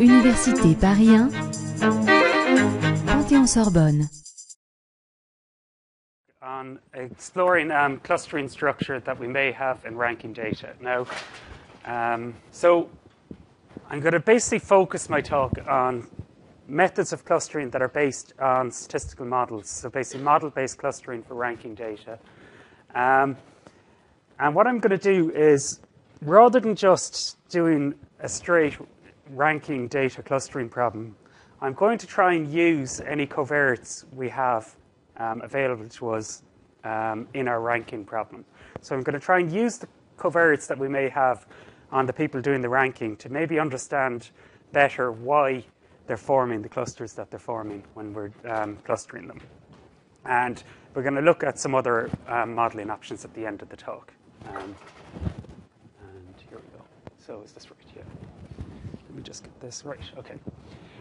Université Paris 1, Panthéon-Sorbonne. on exploring um, clustering structure that we may have in ranking data. Now, um, so I'm going to basically focus my talk on methods of clustering that are based on statistical models. So basically, model-based clustering for ranking data. Um, and what I'm going to do is, rather than just doing a straight ranking data clustering problem, I'm going to try and use any covariates we have um, available to us um, in our ranking problem. So I'm going to try and use the covariates that we may have on the people doing the ranking to maybe understand better why they're forming the clusters that they're forming when we're um, clustering them. And we're going to look at some other um, modeling options at the end of the talk. Um, and here we go. So is this right? Yeah. Let me just get this right. Okay.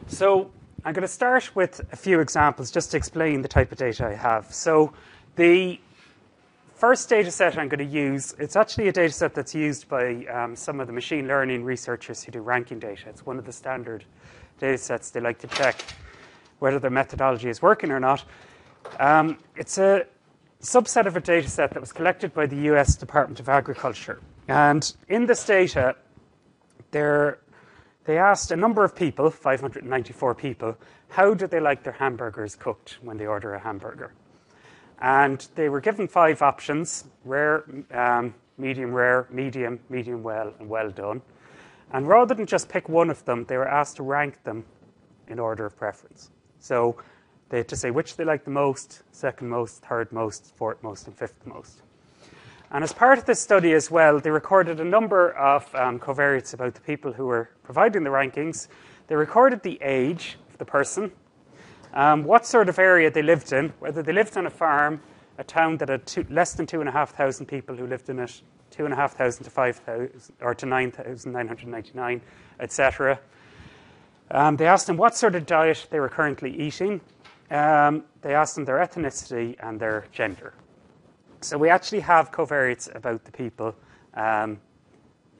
So I'm going to start with a few examples just to explain the type of data I have. So the first data set I'm going to use, it's actually a data set that's used by um, some of the machine learning researchers who do ranking data. It's one of the standard data sets they like to check whether their methodology is working or not. Um, it's a subset of a data set that was collected by the US Department of Agriculture. And in this data, there they asked a number of people, 594 people, how do they like their hamburgers cooked when they order a hamburger? And they were given five options rare, um, medium rare, medium, medium well, and well done. And rather than just pick one of them, they were asked to rank them in order of preference. So they had to say which they liked the most, second most, third most, fourth most, and fifth most. And as part of this study as well, they recorded a number of um, covariates about the people who were providing the rankings. They recorded the age of the person, um, what sort of area they lived in, whether they lived on a farm, a town that had two, less than two and a half thousand people who lived in it, two and a half thousand to five thousand or to nine thousand nine hundred ninety-nine, etc. Um, they asked them what sort of diet they were currently eating. Um, they asked them their ethnicity and their gender. So we actually have covariates about the people, um,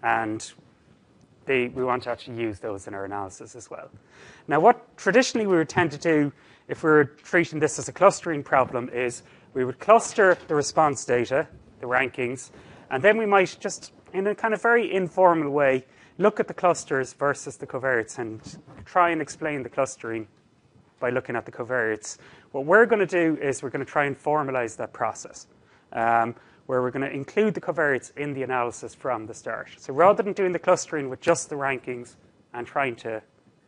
and they, we want to actually use those in our analysis as well. Now, what traditionally we would tend to do if we were treating this as a clustering problem is we would cluster the response data, the rankings, and then we might just, in a kind of very informal way, look at the clusters versus the covariates and try and explain the clustering by looking at the covariates. What we're going to do is we're going to try and formalize that process um, where we're going to include the covariates in the analysis from the start. So rather than doing the clustering with just the rankings and trying to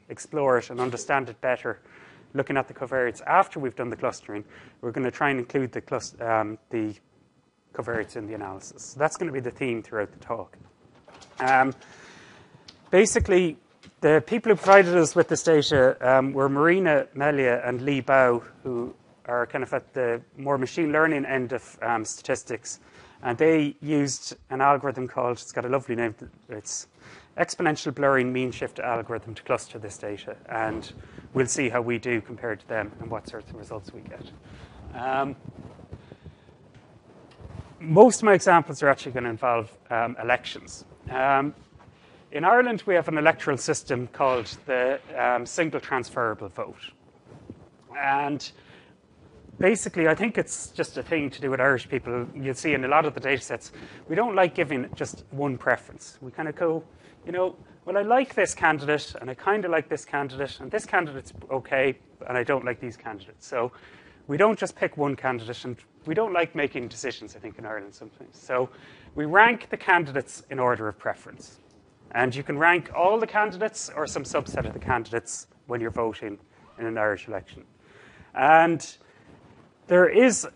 explore it and understand it better, looking at the covariates after we've done the clustering, we're going to try and include the, um, the covariates in the analysis. So that's going to be the theme throughout the talk. Um, basically, the people who provided us with this data um, were Marina Meila and Le Bao, who are kind of at the more machine learning end of um, statistics. And they used an algorithm called, it's got a lovely name, it's exponential blurring mean shift algorithm to cluster this data. And we'll see how we do compared to them and what sorts of results we get. Um, most of my examples are actually going to involve um, elections. Um, in Ireland, we have an electoral system called the um, single transferable vote. And basically, I think it's just a thing to do with Irish people. You'll see in a lot of the data sets, we don't like giving just one preference. We kind of go, you know, well, I like this candidate, and I kind of like this candidate, and this candidate's okay, and I don't like these candidates. So we don't just pick one candidate, and we don't like making decisions, I think, in Ireland sometimes. So we rank the candidates in order of preference. And you can rank all the candidates or some subset of the candidates when you're voting in an Irish election. And there is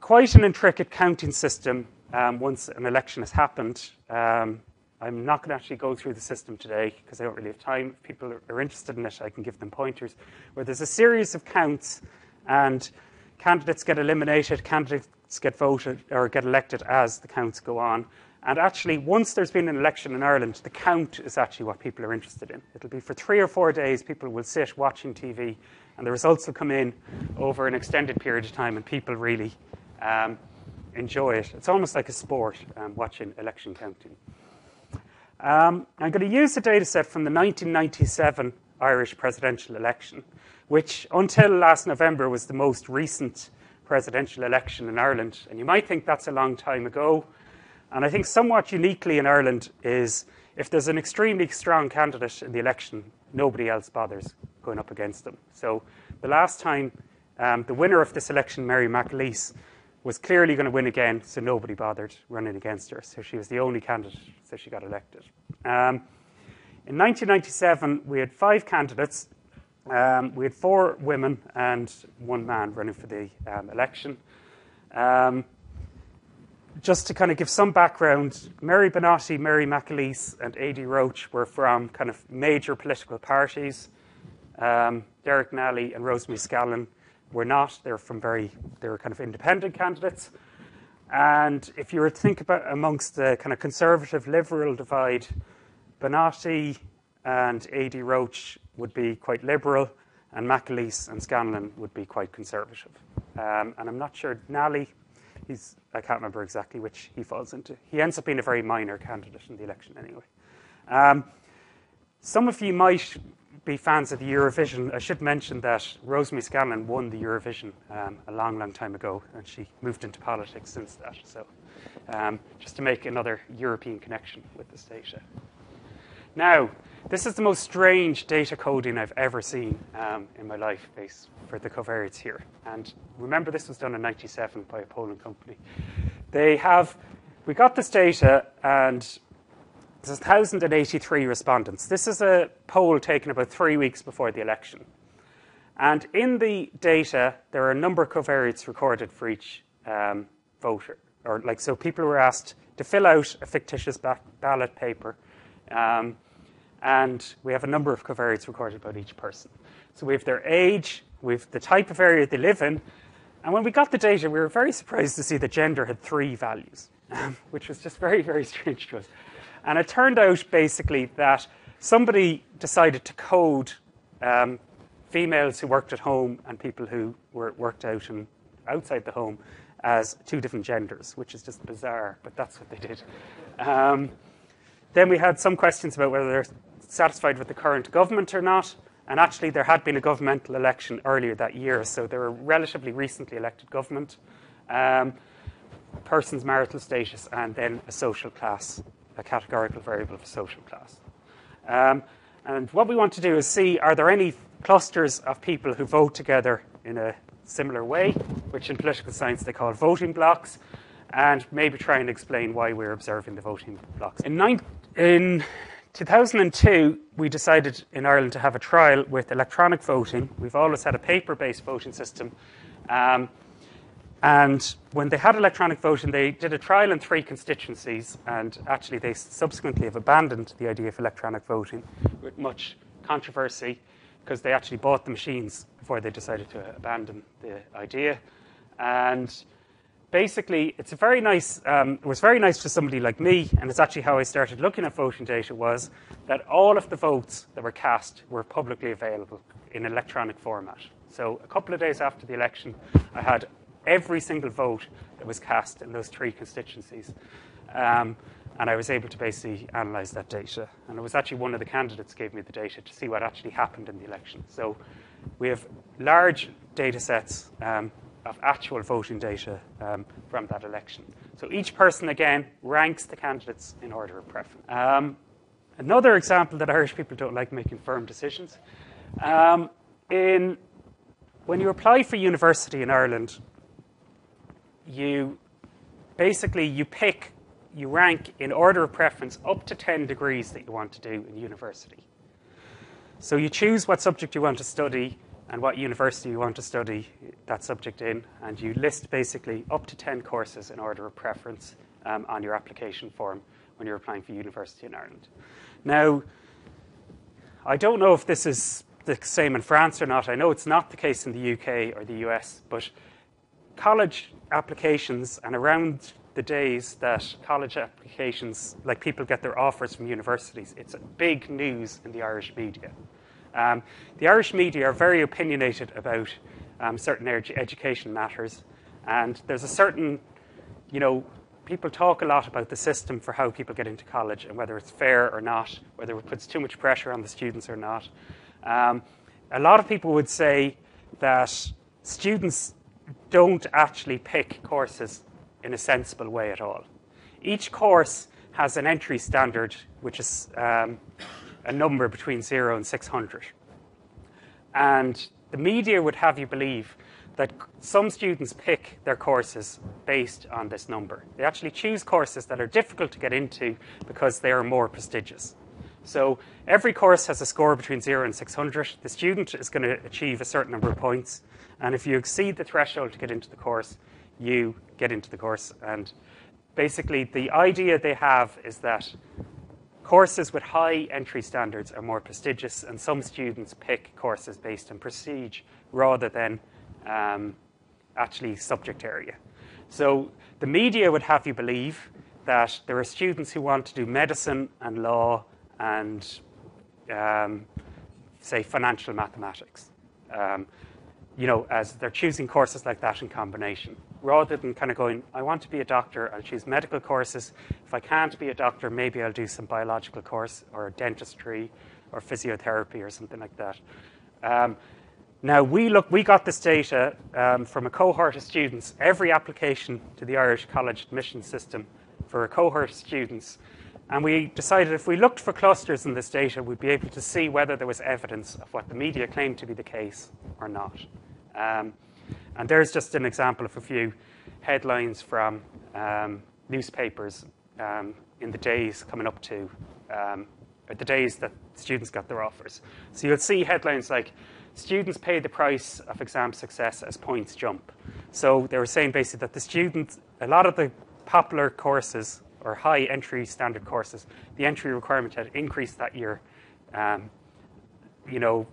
quite an intricate counting system um, once an election has happened. Um, I'm not going to actually go through the system today because I don't really have time. If people are interested in it, I can give them pointers. Where there's a series of counts, and candidates get eliminated, candidates get voted or get elected as the counts go on. And actually, once there's been an election in Ireland, the count is actually what people are interested in. It'll be for three or four days, people will sit watching TV, and the results will come in over an extended period of time, and people really um, enjoy it. It's almost like a sport, um, watching election counting. Um, I'm going to use the data set from the 1997 Irish presidential election, which until last November was the most recent presidential election in Ireland. And you might think that's a long time ago. And I think somewhat uniquely in Ireland is if there's an extremely strong candidate in the election, nobody else bothers going up against them. So the last time um, the winner of this election, Mary McAleese, was clearly going to win again, so nobody bothered running against her. So she was the only candidate, so she got elected. Um, in 1997, we had five candidates. Um, we had four women and one man running for the um, election. Um, just to kind of give some background, Mary Banotti, Mary McAleese, and Adi Roche were from kind of major political parties. Um, Derek Nally and Rosemary Scallon were not. They were from very, they were kind of independent candidates. And if you were to think about amongst the kind of conservative liberal divide, Banotti and Adi Roche would be quite liberal, and McAleese and Scanlon would be quite conservative. Um, and I'm not sure Nally, he's, I can't remember exactly which he falls into. He ends up being a very minor candidate in the election anyway. Um, some of you might be fans of the Eurovision, I should mention that Rosemary Scallon won the Eurovision um, a long, long time ago, and she moved into politics since that. So, um, just to make another European connection with this data. Now, this is the most strange data coding I've ever seen um, in my life based for the covariates here. And remember, this was done in 97 by a Poland company. They have, we got this data, and there's 1,083 respondents. This is a poll taken about three weeks before the election. And in the data, there are a number of covariates recorded for each um, voter. Or like, so people were asked to fill out a fictitious ba- ballot paper. Um, and we have a number of covariates recorded about each person. So we have their age, we have the type of area they live in, and when we got the data, we were very surprised to see that gender had three values, um, which was just very, very strange to us. And it turned out basically that somebody decided to code um, females who worked at home and people who were worked out and outside the home as two different genders, which is just bizarre, but that's what they did. Um, then we had some questions about whether they're satisfied with the current government or not. And actually, there had been a governmental election earlier that year, so they were relatively recently elected government. Um, person's marital status, and then a social class a categorical variable of a social class. Um, and what we want to do is see are there any clusters of people who vote together in a similar way, which in political science they call voting blocks, and maybe try and explain why we're observing the voting blocks. In, in 2002, we decided in Ireland to have a trial with electronic voting. We've always had a paper based voting system. Um, and when they had electronic voting, they did a trial in three constituencies, and actually, they subsequently have abandoned the idea of electronic voting with much controversy because they actually bought the machines before they decided to abandon the idea. And basically, it's a very nice. Um, it was very nice for somebody like me, and it's actually how I started looking at voting data. Was that all of the votes that were cast were publicly available in electronic format. So a couple of days after the election, I had every single vote that was cast in those three constituencies. Um, and I was able to basically analyse that data. And it was actually one of the candidates gave me the data to see what actually happened in the election. So we have large data sets um, of actual voting data um, from that election. So each person, again, ranks the candidates in order of preference. Um, another example that Irish people don't like making firm decisions. Um, in, when you apply for university in Ireland, you basically you pick, you rank in order of preference up to 10 degrees that you want to do in university. So you choose what subject you want to study and what university you want to study that subject in, and you list basically up to 10 courses in order of preference um, on your application form when you're applying for university in Ireland. Now, I don't know if this is the same in France or not. I know it's not the case in the UK or the US, but college applications and around the days that college applications, like people get their offers from universities, it's a big news in the Irish media. Um, the Irish media are very opinionated about um, certain education matters, and there's a certain, you know, people talk a lot about the system for how people get into college and whether it's fair or not, whether it puts too much pressure on the students or not. Um, a lot of people would say that students don't actually pick courses in a sensible way at all. Each course has an entry standard, which is um, a number between 0 and 600. And the media would have you believe that some students pick their courses based on this number. They actually choose courses that are difficult to get into because they are more prestigious. So every course has a score between 0 and 600. The student is going to achieve a certain number of points. And if you exceed the threshold to get into the course, you get into the course. And basically, the idea they have is that courses with high entry standards are more prestigious, and some students pick courses based on prestige rather than um, actually subject area. So the media would have you believe that there are students who want to do medicine and law and, um, say, financial mathematics. Um, you know, as they're choosing courses like that in combination, rather than kind of going, I want to be a doctor, I'll choose medical courses. If I can't be a doctor, maybe I'll do some biological course or dentistry or physiotherapy or something like that. Um, now, we, look, we got this data um, from a cohort of students. Every application to the Irish College admission system for a cohort of students and we decided if we looked for clusters in this data, we'd be able to see whether there was evidence of what the media claimed to be the case or not. Um, and there's just an example of a few headlines from um, newspapers um, in the days coming up to um, the days that students got their offers. So you'll see headlines like students pay the price of exam success as points jump. So they were saying basically that the students, a lot of the popular courses or high entry standard courses, the entry requirement had increased that year. Um, you know,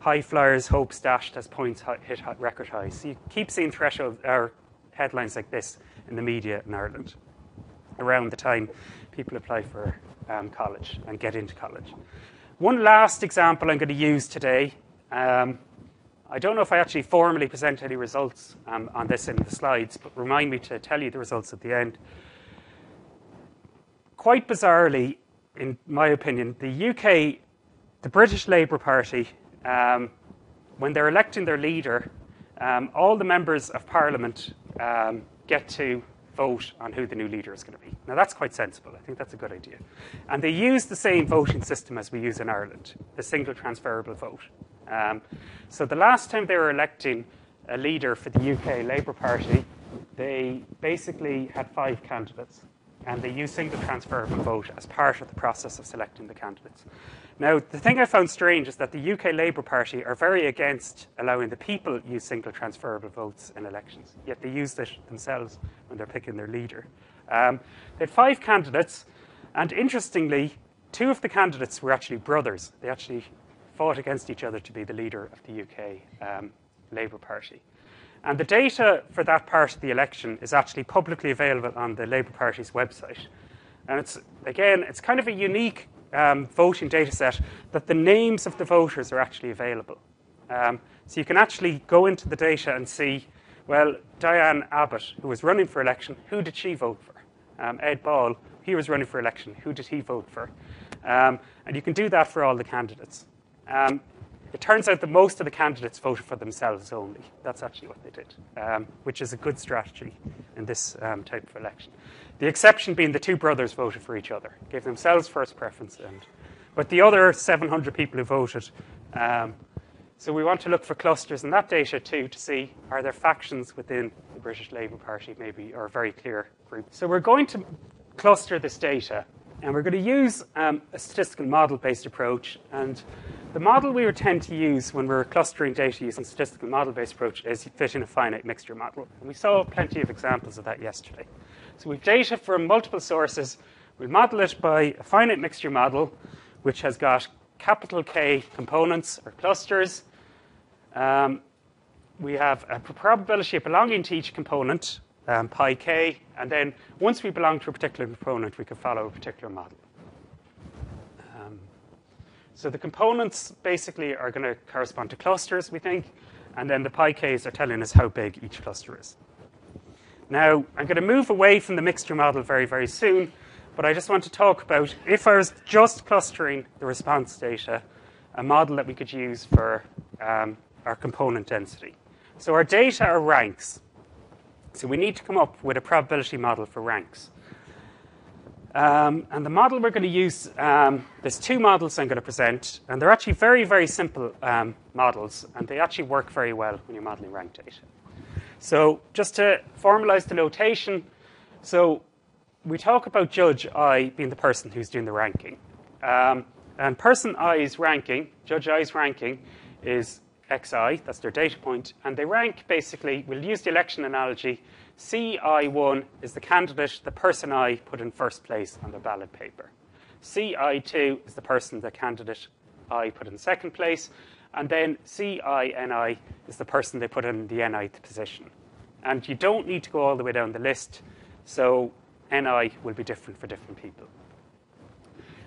high flyers, hopes dashed as points hit record highs. So you keep seeing threshold or headlines like this in the media in Ireland around the time people apply for um, college and get into college. One last example I'm going to use today. Um, I don't know if I actually formally present any results um, on this in the slides, but remind me to tell you the results at the end quite bizarrely, in my opinion, the UK, the British Labour Party, um, when they're electing their leader, um, all the members of Parliament um, get to vote on who the new leader is going to be. Now, that's quite sensible. I think that's a good idea. And they use the same voting system as we use in Ireland, the single transferable vote. Um, so, the last time they were electing a leader for the UK Labour Party, they basically had five candidates and they use single transferable vote as part of the process of selecting the candidates. Now, the thing I found strange is that the UK Labour Party are very against allowing the people use single transferable votes in elections, yet they use it themselves when they're picking their leader. Um, they had five candidates, and interestingly, two of the candidates were actually brothers. They actually fought against each other to be the leader of the UK um, Labour Party. And the data for that part of the election is actually publicly available on the Labour Party's website. And it's, again, it's kind of a unique um, voting data set that the names of the voters are actually available. Um, so you can actually go into the data and see, well, Diane Abbott, who was running for election, who did she vote for? Um, Ed Balls, he was running for election, who did he vote for? Um, and you can do that for all the candidates. Um, it turns out that most of the candidates voted for themselves only. That's actually what they did, um, which is a good strategy in this type of election. The exception being the two brothers voted for each other, gave themselves first preference, and but the other 700 people who voted. Um, so we want to look for clusters in that data too to see are there factions within the British Labour Party, maybe, or a very clear group. So we're going to cluster this data, and we're going to use um, a statistical model-based approach and the model we would tend to use when we're clustering data using statistical model-based approach is fit in a finite mixture model. And we saw plenty of examples of that yesterday. So we've data from multiple sources. We model it by a finite mixture model, which has got capital K components or clusters. Um, we have a probability of belonging to each component, um, pi k, and then once we belong to a particular component, we can follow a particular model. So the components basically are going to correspond to clusters, we think, and then the pi k's are telling us how big each cluster is. Now, I'm going to move away from the mixture model very, very soon, but I just want to talk about if I was just clustering the response data, a model that we could use for um, our component density. So our data are ranks. So we need to come up with a probability model for ranks. Um, and the model we're going to use, um, there's two models I'm going to present, and they're actually very, very simple um, models, and they actually work very well when you're modeling rank data. So just to formalize the notation, so we talk about judge I being the person who's doing the ranking. Um, and person I's ranking, judge I's ranking, is xi, that's their data point, and they rank basically, we'll use the election analogy, CI1 is the candidate, the person I put in first place on the ballot paper. CI2 is the person, the candidate I put in second place, and then CINI is the person they put in the nth position. And you don't need to go all the way down the list, so NI will be different for different people.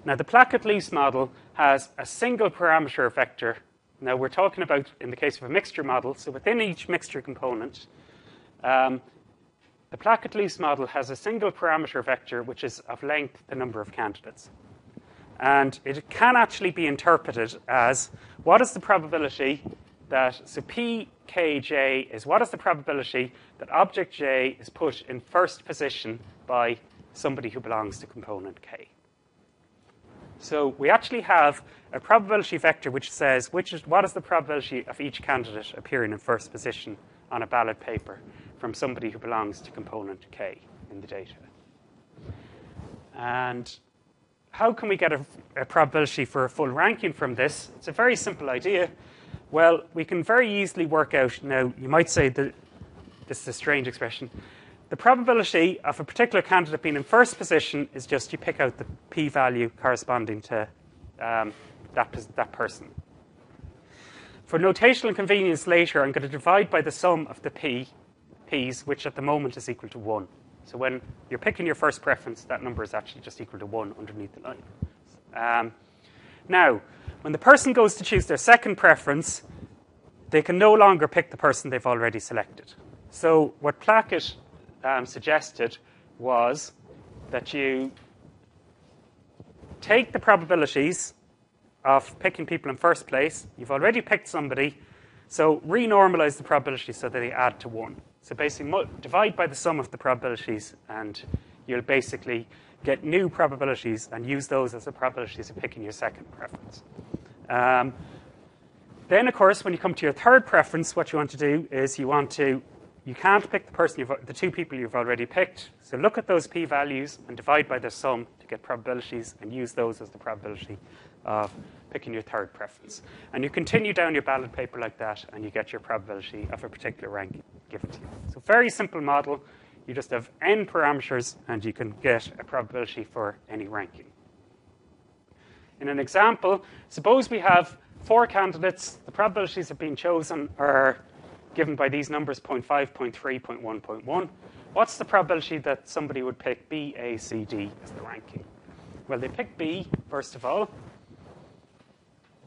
Now, the Plackett-Luce model has a single parameter vector. Now, we're talking about, in the case of a mixture model, so within each mixture component, um, the Plackett-Luce model has a single parameter vector which is of length the number of candidates. And it can actually be interpreted as what is the probability that, so pkj is what is the probability that object j is put in first position by somebody who belongs to component k. So we actually have a probability vector which says which is, what is the probability of each candidate appearing in first position on a ballot paper from somebody who belongs to component k in the data. And how can we get a, a, probability for a full ranking from this? It's a very simple idea. Well, we can very easily work out. Now, you might say that this is a strange expression. The probability of a particular candidate being in first position is just you pick out the p value corresponding to um, that, that person. For notational convenience later, I'm going to divide by the sum of the p, p's, which at the moment is equal to 1. So when you're picking your first preference, that number is actually just equal to 1 underneath the line. Um, now, when the person goes to choose their second preference, they can no longer pick the person they've already selected. So what Plackett um, suggested was that you take the probabilities of picking people in first place. You've already picked somebody, so renormalize the probability so that they add to 1. So basically, divide by the sum of the probabilities, and you'll basically get new probabilities and use those as the probabilities of picking your second preference. Um, then, of course, when you come to your third preference, what you want to do is you want to you can't pick the person the two people you've already picked. So look at those p-values and divide by their sum to get probabilities, and use those as the probability of picking your third preference. And you continue down your ballot paper like that, and you get your probability of a particular rank given to you. So very simple model. You just have n parameters, and you can get a probability for any ranking. In an example, suppose we have four candidates. The probabilities of being chosen are given by these numbers 0.5, 0.3, 0.1, 0.1. What's the probability that somebody would pick B, A, C, D as the ranking? Well, they pick B, first of all.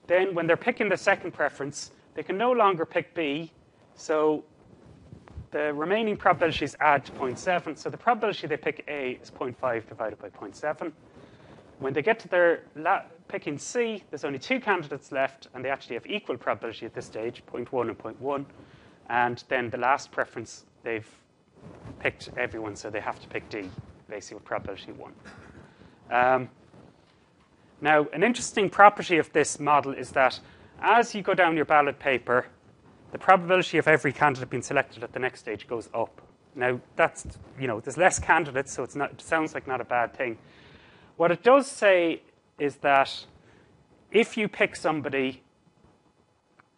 Then, when they're picking the second preference, they can no longer pick B, so the remaining probabilities add to 0.7. So the probability they pick A is 0.5 divided by 0.7. When they get to their la- picking C, there's only two candidates left, and they actually have equal probability at this stage 0.1 and 0.1. And then the last preference, they've picked everyone, so they have to pick D, basically with probability 1. Um, now, an interesting property of this model is that as you go down your ballot paper, the probability of every candidate being selected at the next stage goes up. Now, that's, you know, there's less candidates, so it's not, it sounds like not a bad thing. What it does say is that if you pick somebody,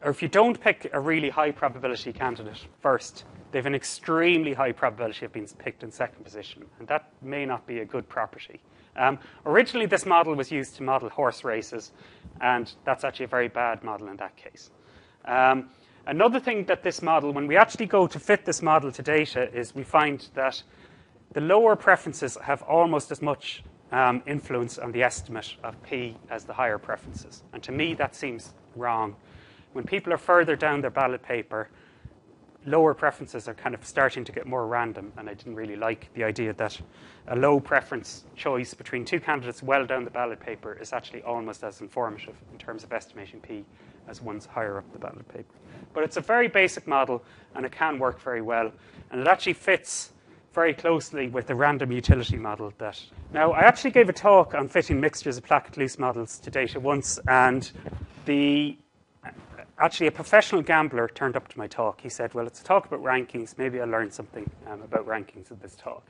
or if you don't pick a really high probability candidate first, they have an extremely high probability of being picked in second position, and that may not be a good property. Um, originally, this model was used to model horse races, and that's actually a very bad model in that case. Um, Another thing that this model, when we actually go to fit this model to data, is we find that the lower preferences have almost as much um, influence on the estimate of P as the higher preferences. And to me, that seems wrong. When people are further down their ballot paper, lower preferences are kind of starting to get more random, and I didn't really like the idea that a low preference choice between two candidates well down the ballot paper is actually almost as informative in terms of estimating p as one's higher up the ballot paper. But it's a very basic model, and it can work very well, and it actually fits very closely with the random utility model that. Now, I actually gave a talk on fitting mixtures of Plackett-Luce models to data once, and the actually a professional gambler turned up to my talk. He said, "Well, it's a talk about rankings. Maybe I'll learn something um, about rankings in this talk."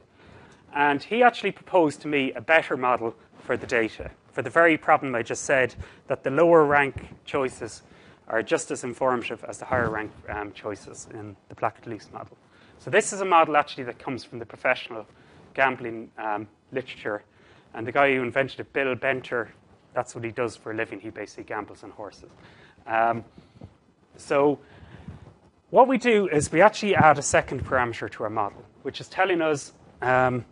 And he actually proposed to me a better model for the data for the very problem I just said that the lower rank choices are just as informative as the higher rank um, choices in the Plackett-Luce model. So this is a model actually that comes from the professional gambling um, literature. And the guy who invented it, Bill Benter, that's what he does for a living. He basically gambles on horses. Um, so what we do is we actually add a second parameter to our model, which is telling us, um,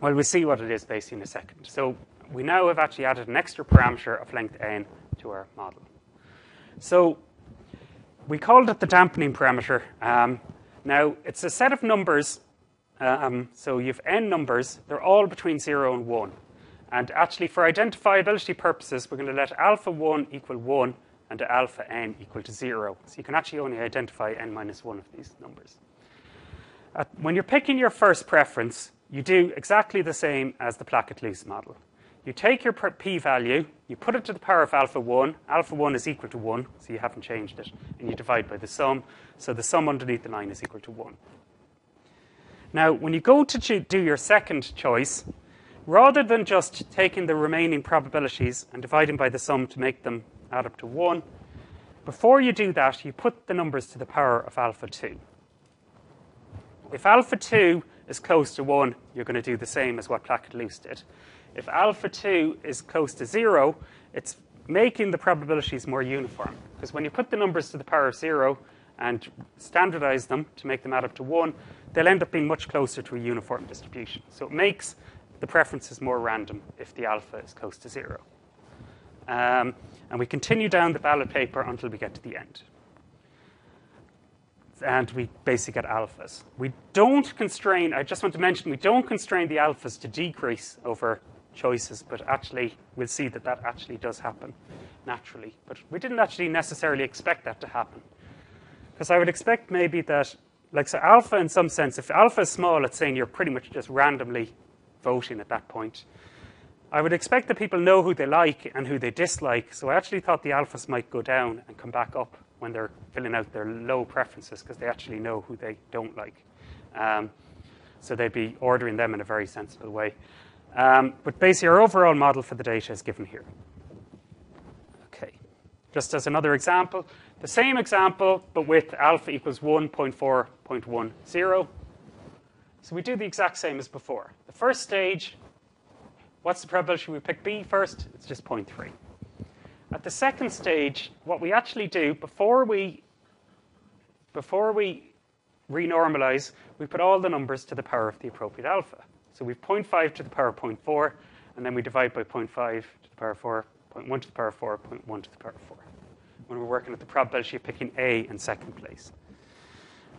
well, we'll see what it is basically in a second. So we now have actually added an extra parameter of length n to our model. So we called it the dampening parameter. Um, now, it's a set of numbers. Um, so you have n numbers. They're all between 0 and 1. And actually, for identifiability purposes, we're going to let alpha 1 equal 1 and alpha n equal to 0. So you can actually only identify n minus 1 of these numbers. Uh, when you're picking your first preference, you do exactly the same as the Plackett-Luce model. You take your p-value, you put it to the power of alpha 1. Alpha 1 is equal to 1, so you haven't changed it. And you divide by the sum. So the sum underneath the line is equal to 1. Now, when you go to do your second choice, rather than just taking the remaining probabilities and dividing by the sum to make them add up to 1, before you do that, you put the numbers to the power of alpha 2. If alpha 2 is close to 1, you're going to do the same as what Plackett-Luce did. If alpha 2 is close to 0, it's making the probabilities more uniform. Because when you put the numbers to the power of 0 and standardize them to make them add up to 1, they'll end up being much closer to a uniform distribution. So it makes the preferences more random if the alpha is close to 0. Um, and we continue down the ballot paper until we get to the end. And we basically get alphas. We don't constrain, I just want to mention, we don't constrain the alphas to decrease over choices, but actually, we'll see that that actually does happen naturally. But we didn't actually necessarily expect that to happen. Because I would expect maybe that, like, so alpha in some sense, if alpha is small, it's saying you're pretty much just randomly voting at that point. I would expect that people know who they like and who they dislike, so I actually thought the alphas might go down and come back up when they're filling out their low preferences because they actually know who they don't like. Um, so they'd be ordering them in a very sensible way. Um, but basically, our overall model for the data is given here. Okay. Just as another example, the same example, but with alpha equals 1.4.10. So we do the exact same as before. The first stage, what's the probability we pick B first? It's just 0.3. At the second stage, what we actually do before we before we renormalize, we put all the numbers to the power of the appropriate alpha. So we've 0.5 to the power of 0.4, and then we divide by 0.5 to the power of 4, 0.1 to the power of 4, 0.1 to the power of 4. When we're working at the probability of picking A in second place.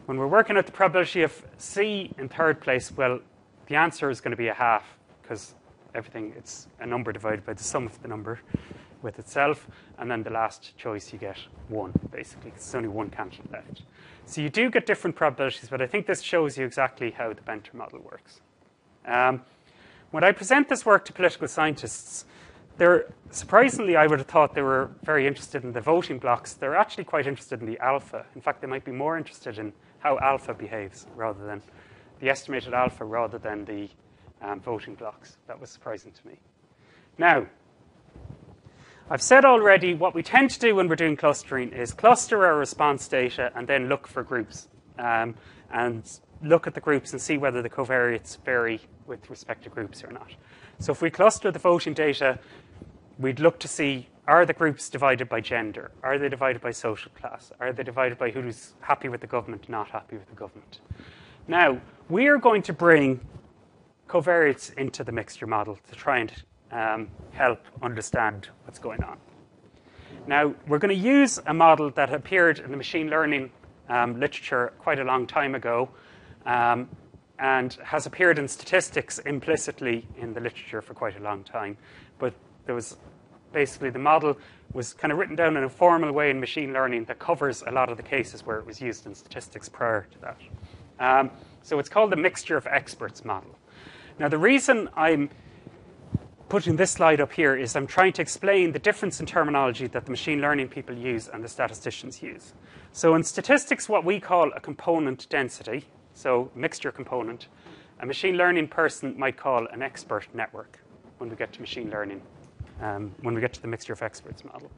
When we're working at the probability of C in third place, well, the answer is going to be a half because everything, it's a number divided by the sum of the number with itself, and then the last choice you get one, basically. There's only one candidate left. So you do get different probabilities, but I think this shows you exactly how the Benter model works. Um, when I present this work to political scientists, they're surprisingly, I would have thought they were very interested in the voting blocks. They're actually quite interested in the alpha. In fact, they might be more interested in how alpha behaves rather than the estimated alpha rather than the um, voting blocks. That was surprising to me. Now, I've said already what we tend to do when we're doing clustering is cluster our response data and then look for groups. Um, and look at the groups and see whether the covariates vary with respect to groups or not. So if we cluster the voting data, we'd look to see are the groups divided by gender? Are they divided by social class? Are they divided by who's happy with the government, not happy with the government? Now, we are going to bring covariates into the mixture model to try and um, help understand what's going on. Now, we're going to use a model that appeared in the machine learning um, literature quite a long time ago um, and has appeared in statistics implicitly in the literature for quite a long time. But there was basically the model was kind of written down in a formal way in machine learning that covers a lot of the cases where it was used in statistics prior to that. Um, so it's called the mixture of experts model. Now, the reason I'm putting this slide up here is I'm trying to explain the difference in terminology that the machine learning people use and the statisticians use. So, in statistics, what we call a component density, so mixture component, a machine learning person might call an expert network when we get to machine learning um, when we get to the mixture of experts model.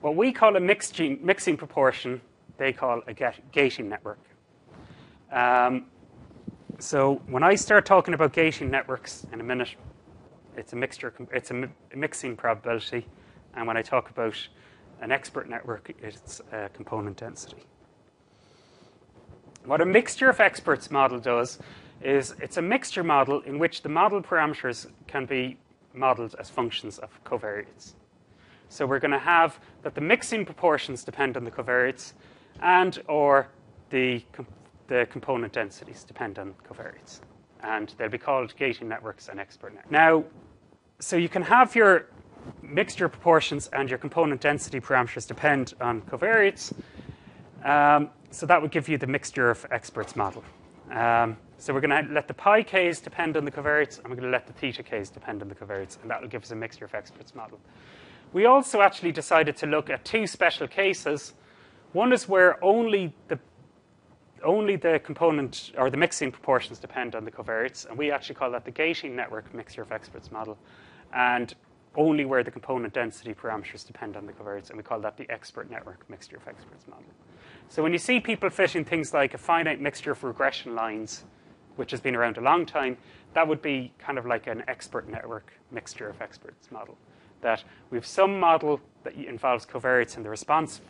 What we call a mixing, mixing proportion, they call a gating network. Um, so when I start talking about gating networks in a minute, it's a mixture, it's a, mixing probability, and when I talk about an expert network, it's a component density. What a mixture of experts model does is it's a mixture model in which the model parameters can be modeled as functions of covariates. So we're going to have that the mixing proportions depend on the covariates and or the, the component densities depend on covariates. And they'll be called gating networks and expert networks. Now, so you can have your mixture proportions and your component density parameters depend on covariates. Um, so that would give you the mixture of experts model. Um, so we're going to let the pi k's depend on the covariates, and we're going to let the theta k's depend on the covariates, and that will give us a mixture of experts model. We also actually decided to look at two special cases. One is where only the only the component or the mixing proportions depend on the covariates, and we actually call that the gating network mixture of experts model, and only where the component density parameters depend on the covariates, and we call that the expert network mixture of experts model. So when you see people fitting things like a finite mixture of regression lines which has been around a long time, that would be kind of like an expert network mixture of experts model. That we have some model that involves covariates in the response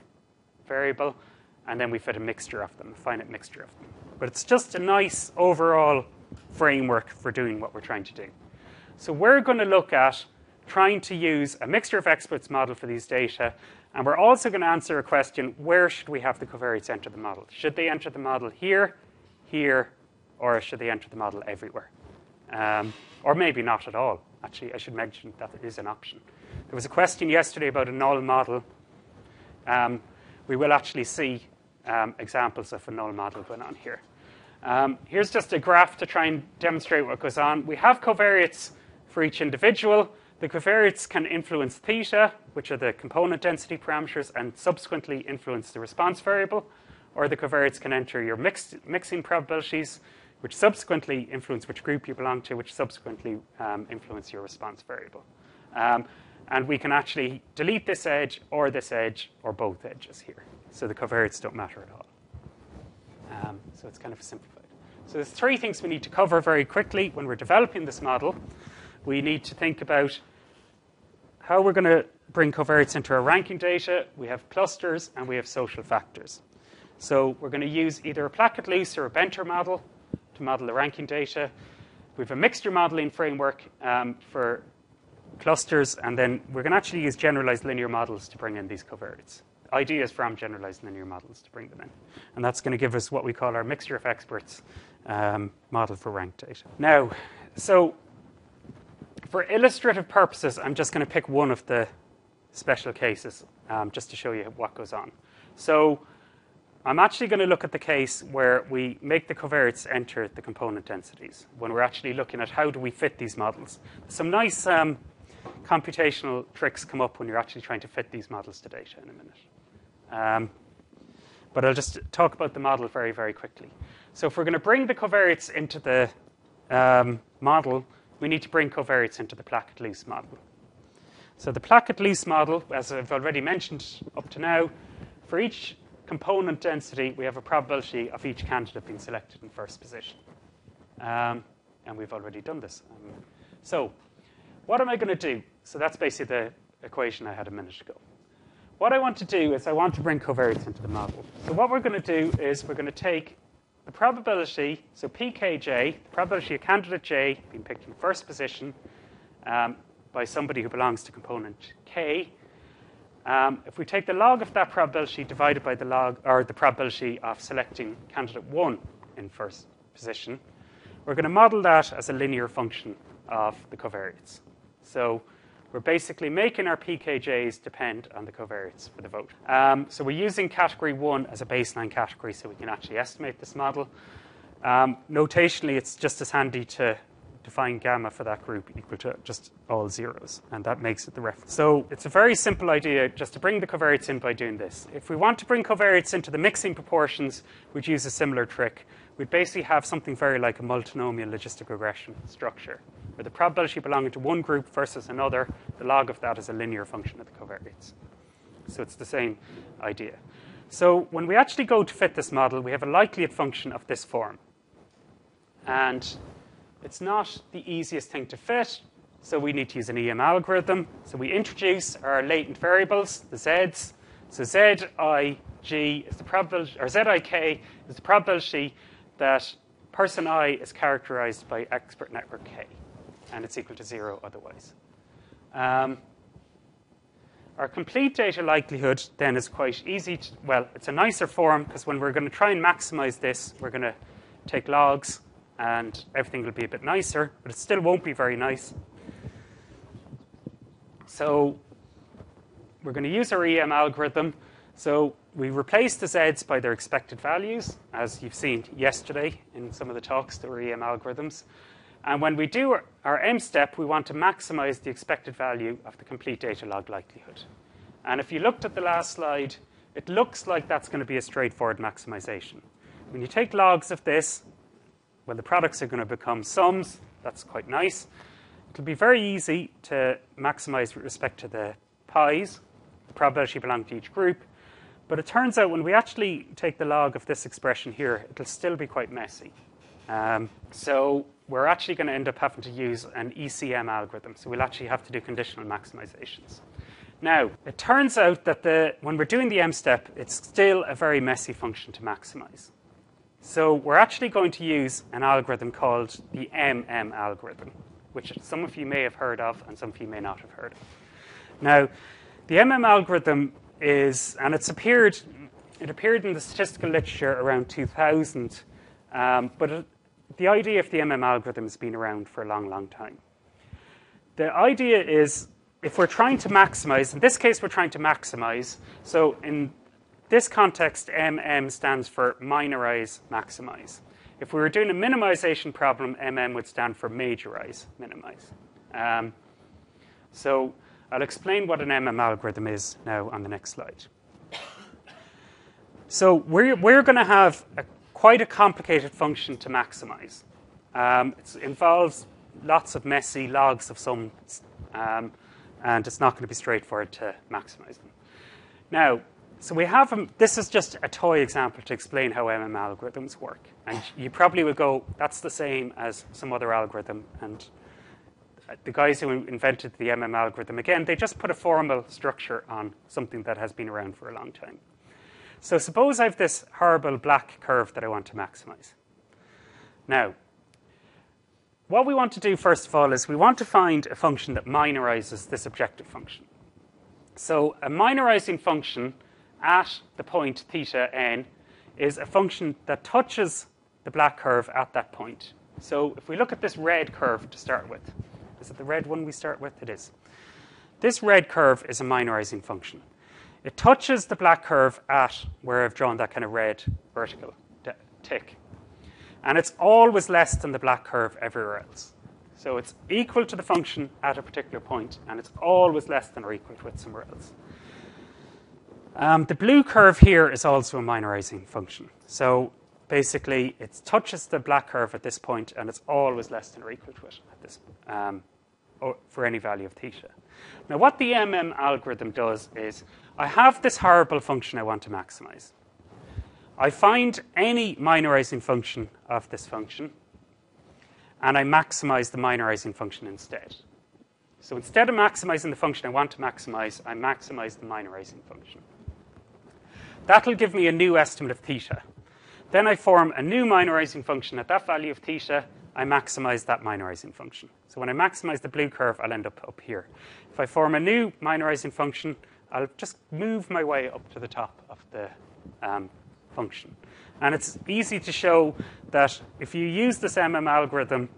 variable, and then we fit a mixture of them, a finite mixture of them. But it's just a nice overall framework for doing what we're trying to do. So we're going to look at trying to use a mixture of experts model for these data, and we're also going to answer a question, where should we have the covariates enter the model? Should they enter the model here, here, or should they enter the model everywhere? Um, or maybe not at all. Actually, I should mention that there is an option. There was a question yesterday about a null model. Um, we will actually see um, examples of a null model going on here. Um, here's just a graph to try and demonstrate what goes on. We have covariates for each individual. The covariates can influence theta, which are the component density parameters, and subsequently influence the response variable. Or the covariates can enter your mixed, mixing probabilities, which subsequently influence which group you belong to, which subsequently um, influence your response variable. Um, and we can actually delete this edge or this edge or both edges here. So the covariates don't matter at all. Um, so it's kind of simplified. So there's three things we need to cover very quickly when we're developing this model. We need to think about how we're going to bring covariates into our ranking data. We have clusters and we have social factors. So we're going to use either a Plackett-Luce or a Benter model to model the ranking data. We have a mixture modeling framework um, for clusters, and then we're going to actually use generalized linear models to bring in these covariates. Ideas from generalized linear models to bring them in. And that's going to give us what we call our mixture of experts um, model for ranked data. Now, so for illustrative purposes, I'm just going to pick one of the special cases um, just to show you what goes on. So I'm actually going to look at the case where we make the covariates enter the component densities, when we're actually looking at how do we fit these models. Some nice um, computational tricks come up when you're actually trying to fit these models to data in a minute. Um, but I'll just talk about the model very, very quickly. So if we're going to bring the covariates into the um, model, we need to bring covariates into the Plackett-Luce model. So the Plackett-Luce model, as I've already mentioned up to now, for each component density, we have a probability of each candidate being selected in first position. Um, and we've already done this. Um, so, what am I going to do? So, that's basically the equation I had a minute ago. What I want to do is I want to bring covariates into the model. So, what we're going to do is we're going to take the probability, so pkj, the probability of candidate j being picked in first position um, by somebody who belongs to component k, Um, if we take the log of that probability divided by the log or the probability of selecting candidate one in first position, we're going to model that as a linear function of the covariates. So we're basically making our PKJs depend on the covariates for the vote. Um, so we're using category one as a baseline category so we can actually estimate this model. Um, notationally, it's just as handy to define gamma for that group equal to just all zeros, and that makes it the reference. So it's a very simple idea just to bring the covariates in by doing this. If we want to bring covariates into the mixing proportions, we'd use a similar trick. We'd basically have something very like a multinomial logistic regression structure, where the probability belonging to one group versus another, the log of that is a linear function of the covariates. So it's the same idea. So when we actually go to fit this model, we have a likelihood function of this form. And it's not the easiest thing to fit, so we need to use an EM algorithm. So we introduce our latent variables, the z's. So zig is the probability, or zik is the probability that person i is characterized by expert network k, and it's equal to zero otherwise. Um, our complete data likelihood then is quite easy. To, well, it's a nicer form because when we're going to try and maximize this, we're going to take logs and everything will be a bit nicer, but it still won't be very nice. So we're going to use our EM algorithm. So we replace the Z's by their expected values, as you've seen yesterday in some of the talks, there were EM algorithms. And when we do our M step, we want to maximize the expected value of the complete data log likelihood. And if you looked at the last slide, it looks like that's going to be a straightforward maximization. When you take logs of this, well, the products are going to become sums. That's quite nice. It'll be very easy to maximize with respect to the pi's, the probability belonging to each group. But it turns out when we actually take the log of this expression here, it'll still be quite messy. Um, so we're actually going to end up having to use an ECM algorithm. So we'll actually have to do conditional maximizations. Now, it turns out that the, when we're doing the M step, it's still a very messy function to maximize. So we're actually going to use an algorithm called the MM algorithm, which some of you may have heard of and some of you may not have heard of. Now, the MM algorithm is, and it's appeared, it appeared in the statistical literature around 2000, um, but it, the idea of the MM algorithm has been around for a long, long time. The idea is if we're trying to maximize, in this case, we're trying to maximize. So in this context, MM stands for minorize, maximize. If we were doing a minimization problem, MM would stand for majorize, minimize. Um, so I'll explain what an MM algorithm is now on the next slide. So we're, we're going to have a, quite a complicated function to maximize. Um, it involves lots of messy logs of sums, um, and it's not going to be straightforward to maximize them. Now, so we have, um, this is just a toy example to explain how MM algorithms work. And you probably would go, that's the same as some other algorithm. And the guys who invented the MM algorithm, again, they just put a formal structure on something that has been around for a long time. So suppose I have this horrible black curve that I want to maximize. Now, what we want to do, first of all, is we want to find a function that minorizes this objective function. So a minorizing function at the point theta n is a function that touches the black curve at that point. So if we look at this red curve to start with, is it the red one we start with? It is. This red curve is a minorizing function. It touches the black curve at where I've drawn that kind of red vertical tick. And it's always less than the black curve everywhere else. So it's equal to the function at a particular point, and it's always less than or equal to it somewhere else. Um, the blue curve here is also a minorizing function. So basically, it touches the black curve at this point, and it's always less than or equal to it at this, um, for any value of theta. Now, what the MM algorithm does is, I have this horrible function I want to maximize. I find any minorizing function of this function, and I maximize the minorizing function instead. So instead of maximizing the function I want to maximize, I maximize the minorizing function. That'll give me a new estimate of theta. Then I form a new minorizing function at that value of theta. I maximize that minorizing function. So when I maximize the blue curve, I'll end up up here. If I form a new minorizing function, I'll just move my way up to the top of the um, function. And it's easy to show that if you use this MM algorithm,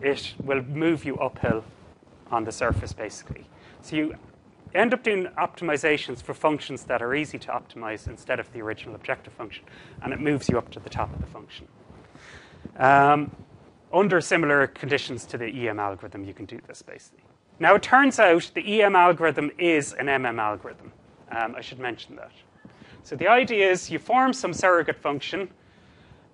it will move you uphill on the surface, basically. So you end up doing optimizations for functions that are easy to optimize instead of the original objective function, and it moves you up to the top of the function. Um, under similar conditions to the EM algorithm, you can do this basically. Now, it turns out the EM algorithm is an MM algorithm. Um, I should mention that. So the idea is you form some surrogate function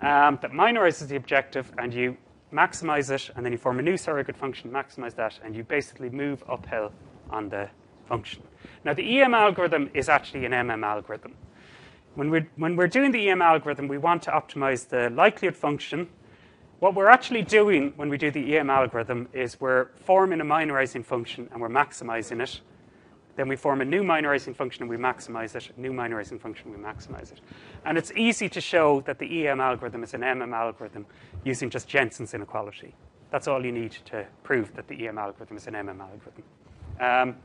um, that minorizes the objective, and you maximize it, and then you form a new surrogate function, maximize that, and you basically move uphill on the function. Now, the EM algorithm is actually an MM algorithm. When we're, when we're doing the EM algorithm, we want to optimize the likelihood function what we're actually doing when we do the EM algorithm is we're forming a minorizing function and we're maximizing it. Then we form a new minorizing function and we maximize it. New minorizing function, we maximize it. And it's easy to show that the EM algorithm is an MM algorithm using just Jensen's inequality. That's all you need to prove that the EM algorithm is an MM algorithm. Um,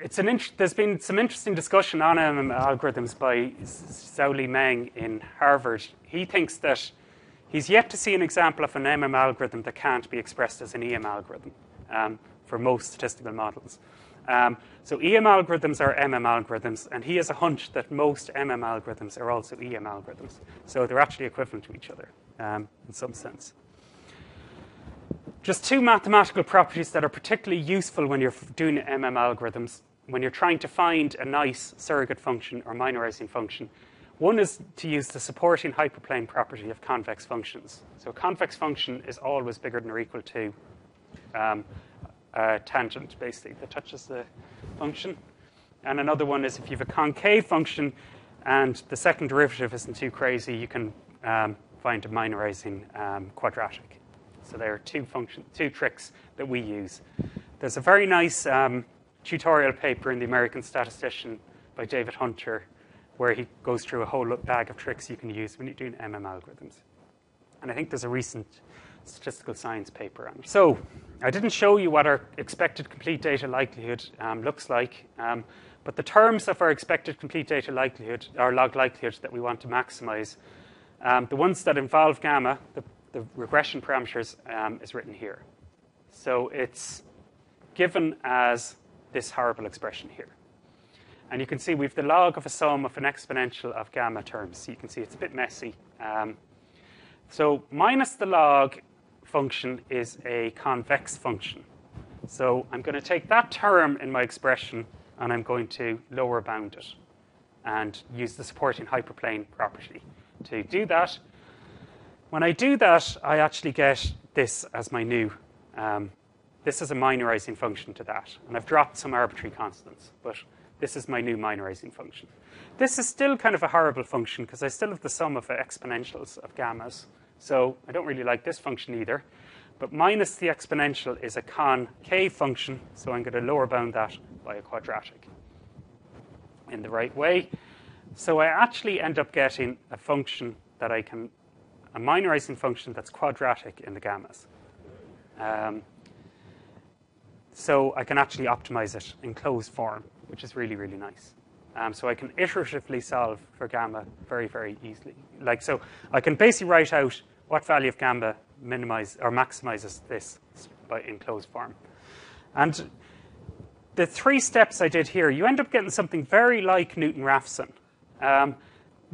it's an int- there's been some interesting discussion on MM algorithms by Xiaoli Meng in Harvard. He thinks that he's yet to see an example of an MM algorithm that can't be expressed as an EM algorithm um, for most statistical models. Um, so EM algorithms are MM algorithms, and he has a hunch that most MM algorithms are also EM algorithms. So they're actually equivalent to each other um, in some sense. Just two mathematical properties that are particularly useful when you're doing MM algorithms, when you're trying to find a nice surrogate function or minorizing function. One is to use the supporting hyperplane property of convex functions. So a convex function is always bigger than or equal to um, a tangent, basically, that touches the function. And another one is if you have a concave function and the second derivative isn't too crazy, you can um, find a minorizing um, quadratic. So there are two two tricks that we use. There's a very nice um, tutorial paper in the American Statistician by David Hunter, where he goes through a whole bag of tricks you can use when you're doing MM algorithms. And I think there's a recent statistical science paper on it. So I didn't show you what our expected complete data likelihood um, looks like, um, but the terms of our expected complete data likelihood, our log likelihood that we want to maximize, um, the ones that involve gamma, the the regression parameters um, is written here. So it's given as this horrible expression here. And you can see we've the log of a sum of an exponential of gamma terms. So you can see it's a bit messy. Um, so minus the log function is a convex function. So I'm going to take that term in my expression and I'm going to lower bound it and use the supporting hyperplane property. To do that, when I do that, I actually get this as my new. Um, this is a minorizing function to that. And I've dropped some arbitrary constants, but this is my new minorizing function. This is still kind of a horrible function because I still have the sum of exponentials of gammas. So I don't really like this function either. But minus the exponential is a concave function, so I'm going to lower bound that by a quadratic in the right way. So I actually end up getting a function that I can a minorizing function that's quadratic in the gammas. Um, so I can actually optimize it in closed form, which is really, really nice. Um, so I can iteratively solve for gamma very, very easily. Like so, I can basically write out what value of gamma minimize or maximizes this by in closed form. And the three steps I did here, you end up getting something very like Newton-Raphson. Um,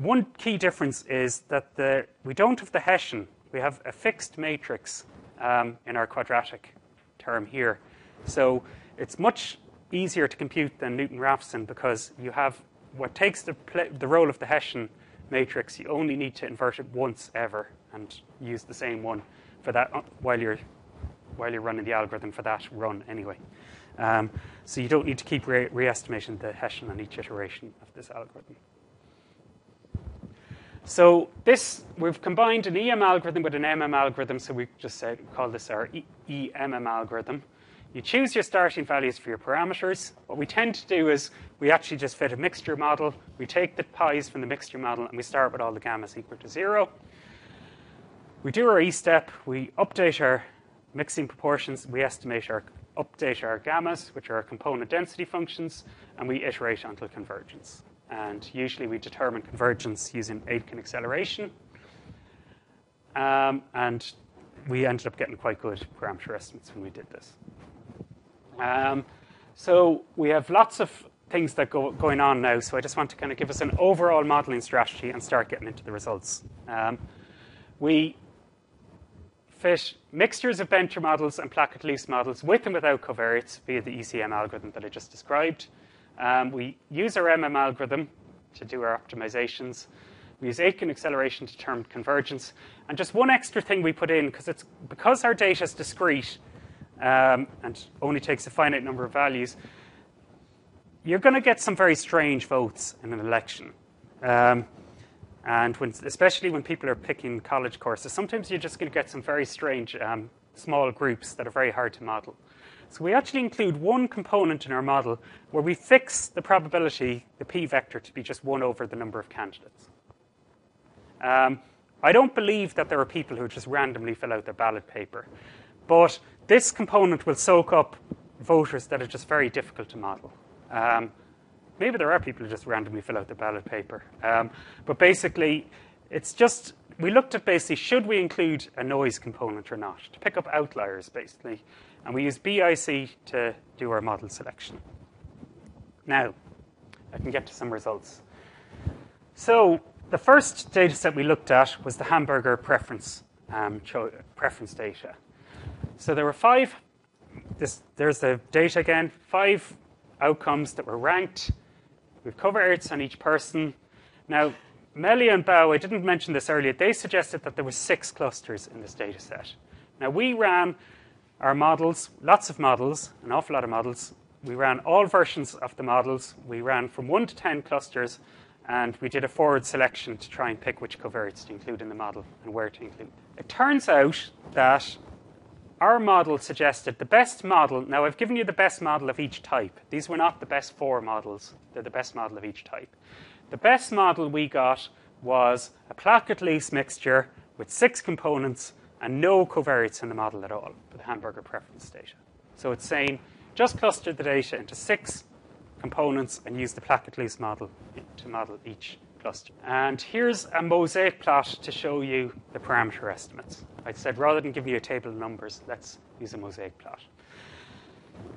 one key difference is that the, we don't have the Hessian. We have a fixed matrix um, in our quadratic term here. So it's much easier to compute than Newton-Raphson because you have what takes the, the role of the Hessian matrix. You only need to invert it once ever and use the same one for that uh, while you're while you're running the algorithm for that run anyway. Um, so you don't need to keep re- re-estimating the Hessian on each iteration of this algorithm. So this, we've combined an EM algorithm with an MM algorithm, so we just said, call this our EMM algorithm. You choose your starting values for your parameters. What we tend to do is we actually just fit a mixture model. We take the pi's from the mixture model and we start with all the gammas equal to zero. We do our E step, we update our mixing proportions, we estimate our update our gammas, which are our component density functions, and we iterate until convergence. And usually we determine convergence using Aitken acceleration. Um, and we ended up getting quite good parameter estimates when we did this. Um, so we have lots of things that go going on now. So I just want to kind of give us an overall modeling strategy and start getting into the results. Um, we fit mixtures of Benter models and Plackett-Luce models with and without covariates via the ECM algorithm that I just described. Um, we use our MM algorithm to do our optimizations. We use Aitken acceleration to determine convergence. And just one extra thing we put in, because it's because our data is discrete um, and only takes a finite number of values, you're going to get some very strange votes in an election. Um, and when, especially when people are picking college courses, sometimes you're just going to get some very strange um, small groups that are very hard to model. So we actually include one component in our model where we fix the probability, the p vector, to be just 1 over the number of candidates. Um, I don't believe that there are people who just randomly fill out their ballot paper. But this component will soak up voters that are just very difficult to model. Um, maybe there are people who just randomly fill out the ballot paper. Um, but basically, it's just we looked at basically should we include a noise component or not to pick up outliers, basically. And we use BIC to do our model selection. Now, I can get to some results. So, the first data set we looked at was the hamburger preference, um, preference data. So, there were five, this, there's the data again, five outcomes that were ranked. We've covariates on each person. Now, Meila and Bao, I didn't mention this earlier, they suggested that there were six clusters in this data set. Now, we ran our models, lots of models, an awful lot of models. We ran all versions of the models. We ran from 1 to 10 clusters, and we did a forward selection to try and pick which covariates to include in the model and where to include. It turns out that our model suggested the best model. Now, I've given you the best model of each type. These were not the best four models, they're the best model of each type. The best model we got was a Plackett-Luce mixture with six components and no covariates in the model at all for the hamburger preference data. So it's saying just cluster the data into six components and use the Plackett-Luce model to model each cluster. And here's a mosaic plot to show you the parameter estimates. I said rather than give you a table of numbers, let's use a mosaic plot.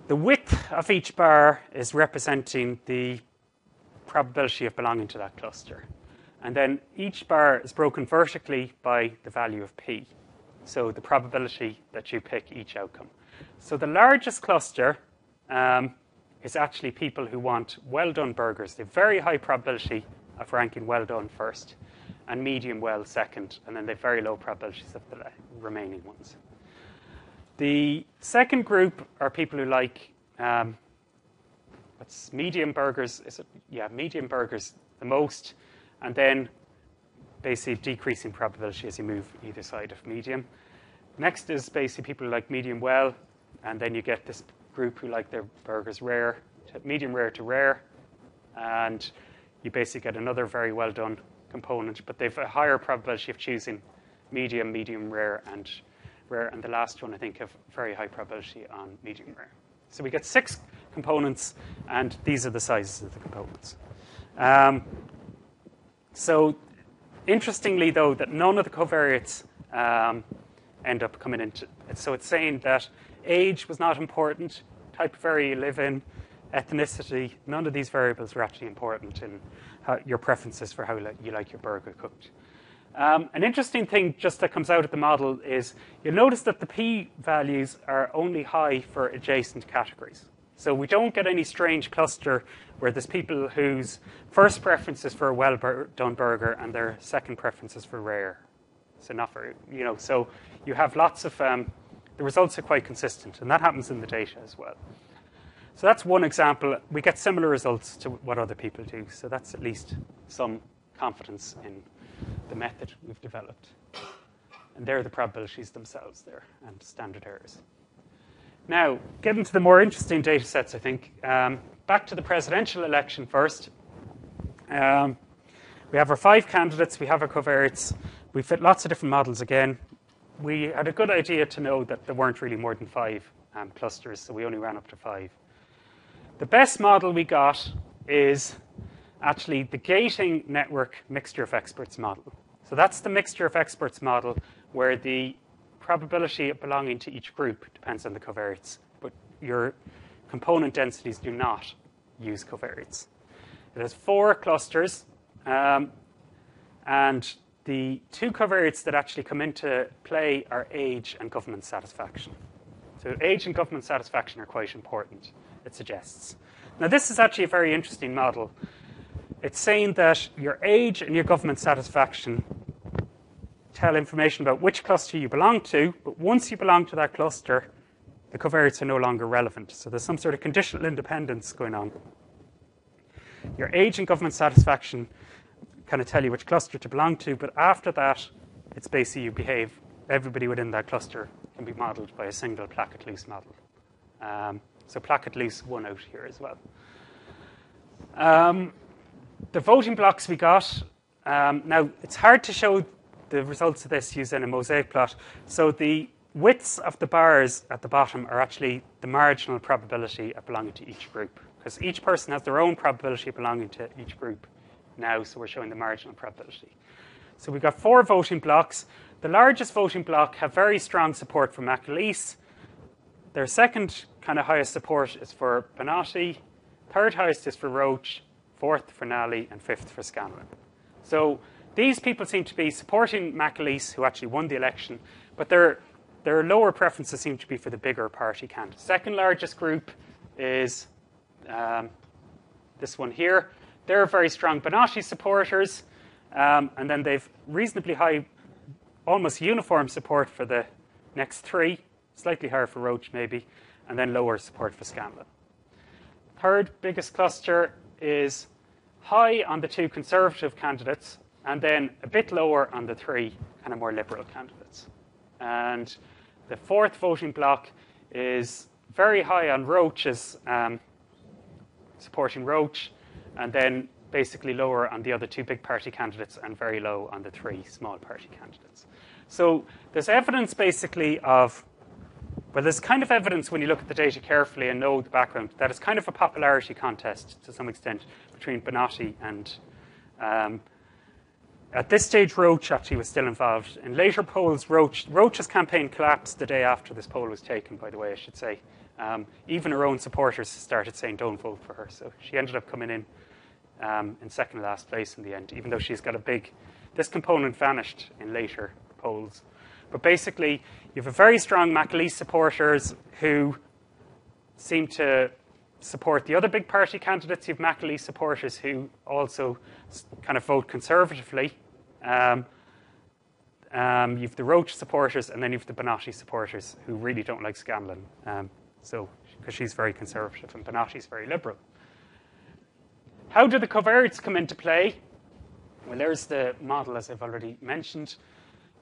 The width of each bar is representing the probability of belonging to that cluster. And then each bar is broken vertically by the value of p. So the probability that you pick each outcome. So the largest cluster um, is actually people who want well done burgers. They have very high probability of ranking well done first, and medium well second, and then they have very low probabilities of the remaining ones. The second group are people who like um, what's medium burgers. Is it yeah medium burgers the most, and then basically decreasing probability as you move either side of medium. Next is basically people who like medium well, and then you get this group who like their burgers rare, medium rare to rare, and you basically get another very well done component, but they've a higher probability of choosing medium, medium rare, and rare, and the last one I think have very high probability on medium rare. So we get six components, and these are the sizes of the components. Um, so interestingly, though, that none of the covariates um, end up coming into it. So it's saying that age was not important, type of area you live in, ethnicity, none of these variables are actually important in how, your preferences for how you like your burger cooked. Um, an interesting thing just that comes out of the model is you'll notice that the p values are only high for adjacent categories. So we don't get any strange cluster where there's people whose first preference is for a well done burger and their second preference is for rare. So not for you know. So you have lots of um, the results are quite consistent, and that happens in the data as well. So that's one example. We get similar results to what other people do. So that's at least some confidence in the method we've developed. And there are the probabilities themselves there and standard errors. Now, getting to the more interesting data sets, I think. Um, back to the presidential election first. Um, we have our five candidates, we have our covariates. We fit lots of different models again. we had a good idea to know that there weren't really more than five um, clusters, so we only ran up to five. The best model we got is actually the gating network mixture of experts model. So that's the mixture of experts model where the probability of belonging to each group depends on the covariates, but your component densities do not use covariates. It has four clusters, um, and the two covariates that actually come into play are age and government satisfaction. So age and government satisfaction are quite important, it suggests. Now, this is actually a very interesting model. It's saying that your age and your government satisfaction tell information about which cluster you belong to, but once you belong to that cluster, the covariates are no longer relevant. So there's some sort of conditional independence going on. Your age and government satisfaction kind of tell you which cluster to belong to, but after that, it's basically you behave, everybody within that cluster can be modeled by a single Plackett-Luce model. Um, so Plackett-Luce one out here as well. Um, the voting blocks we got, um, now it's hard to show the results of this using a mosaic plot. So the widths of the bars at the bottom are actually the marginal probability of belonging to each group, because each person has their own probability of belonging to each group now, so we're showing the marginal probability. So we've got four voting blocks. The largest voting block have very strong support for McAleese. Their second kind of highest support is for Banotti. Third highest is for Roche. Fourth for Nally, and fifth for Scanlon. So these people seem to be supporting McAleese, who actually won the election, but their, their lower preferences seem to be for the bigger party candidate. Second largest group is um, this one here. They're very strong Banotti supporters, um, and then they've reasonably high, almost uniform support for the next three, slightly higher for Roche maybe, and then lower support for Scanlon. Third biggest cluster is high on the two conservative candidates, and then a bit lower on the three kind of more liberal candidates. And the fourth voting block is very high on Roche's um, supporting Roche, and then basically lower on the other two big party candidates and very low on the three small party candidates. So there's evidence basically of, well, there's kind of evidence when you look at the data carefully and know the background that it's kind of a popularity contest to some extent between Banotti and. Um, at this stage, Roche actually was still involved. In later polls, Roche, Roche's campaign collapsed the day after this poll was taken, by the way, I should say. Um, even her own supporters started saying, don't vote for her. So she ended up coming in um, in second last place in the end, even though she's got a big. This component vanished in later polls. But basically, you have a very strong McAleese supporters who seem to support the other big party candidates. You have McAleese supporters who also kind of vote conservatively. Um, um, you have the Roche supporters, and then you have the Banotti supporters who really don't like Scanlon. Um, so, because she's very conservative and Banotti's very liberal. How do the covariates come into play? Well, there's the model, as I've already mentioned.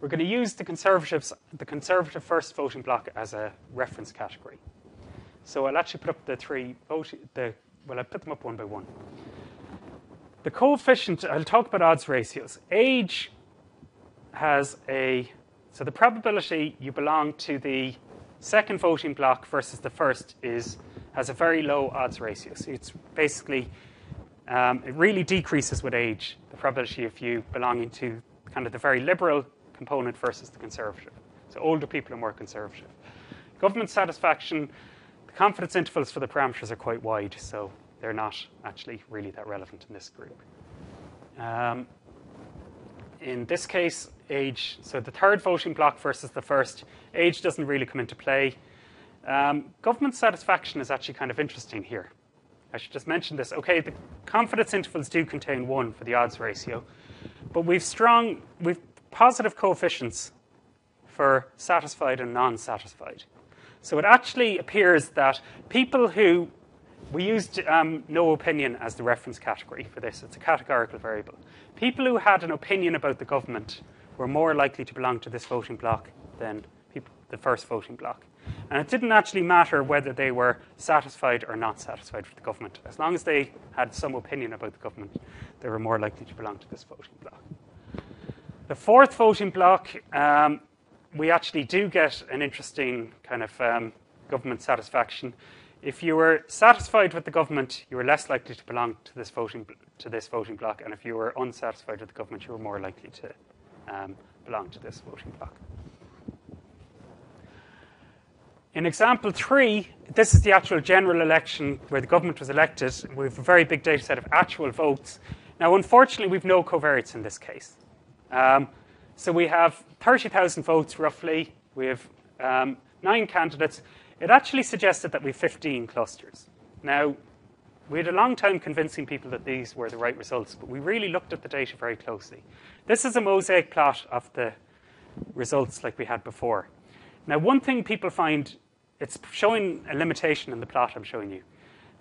We're going to use the conservatives, the conservative first voting block as a reference category. So I'll actually put up the three voting, the, well, I'll put them up one by one. The coefficient, I'll talk about odds ratios. Age has a, so the probability you belong to the second voting block versus the first is has a very low odds ratio. So it's basically um, it really decreases with age, the probability of you belonging to kind of the very liberal component versus the conservative. So older people are more conservative. Government satisfaction, the confidence intervals for the parameters are quite wide, so they're not actually really that relevant in this group. Um, in this case, age, so the third voting block versus the first, age doesn't really come into play. Um, government satisfaction is actually kind of interesting here. I should just mention this. Okay, the confidence intervals do contain one for the odds ratio, but we've strong, we've positive coefficients for satisfied and non-satisfied. So it actually appears that people who we used um, no opinion as the reference category for this. It's a categorical variable. People who had an opinion about the government were more likely to belong to this voting block than people, the first voting block. And it didn't actually matter whether they were satisfied or not satisfied with the government. As long as they had some opinion about the government, they were more likely to belong to this voting block. The fourth voting block, um, we actually do get an interesting kind of um, government satisfaction. If you were satisfied with the government, you were less likely to belong to this voting to this voting bloc, and if you were unsatisfied with the government, you were more likely to um, belong to this voting bloc. In example three, this is the actual general election where the government was elected. We have a very big data set of actual votes. Now, unfortunately, we've no covariates in this case. Um, so we have 30,000 votes roughly. We have um, nine candidates. It actually suggested that we have 15 clusters. Now, we had a long time convincing people that these were the right results, but we really looked at the data very closely. This is a mosaic plot of the results like we had before. Now, one thing people find, it's showing a limitation in the plot I'm showing you.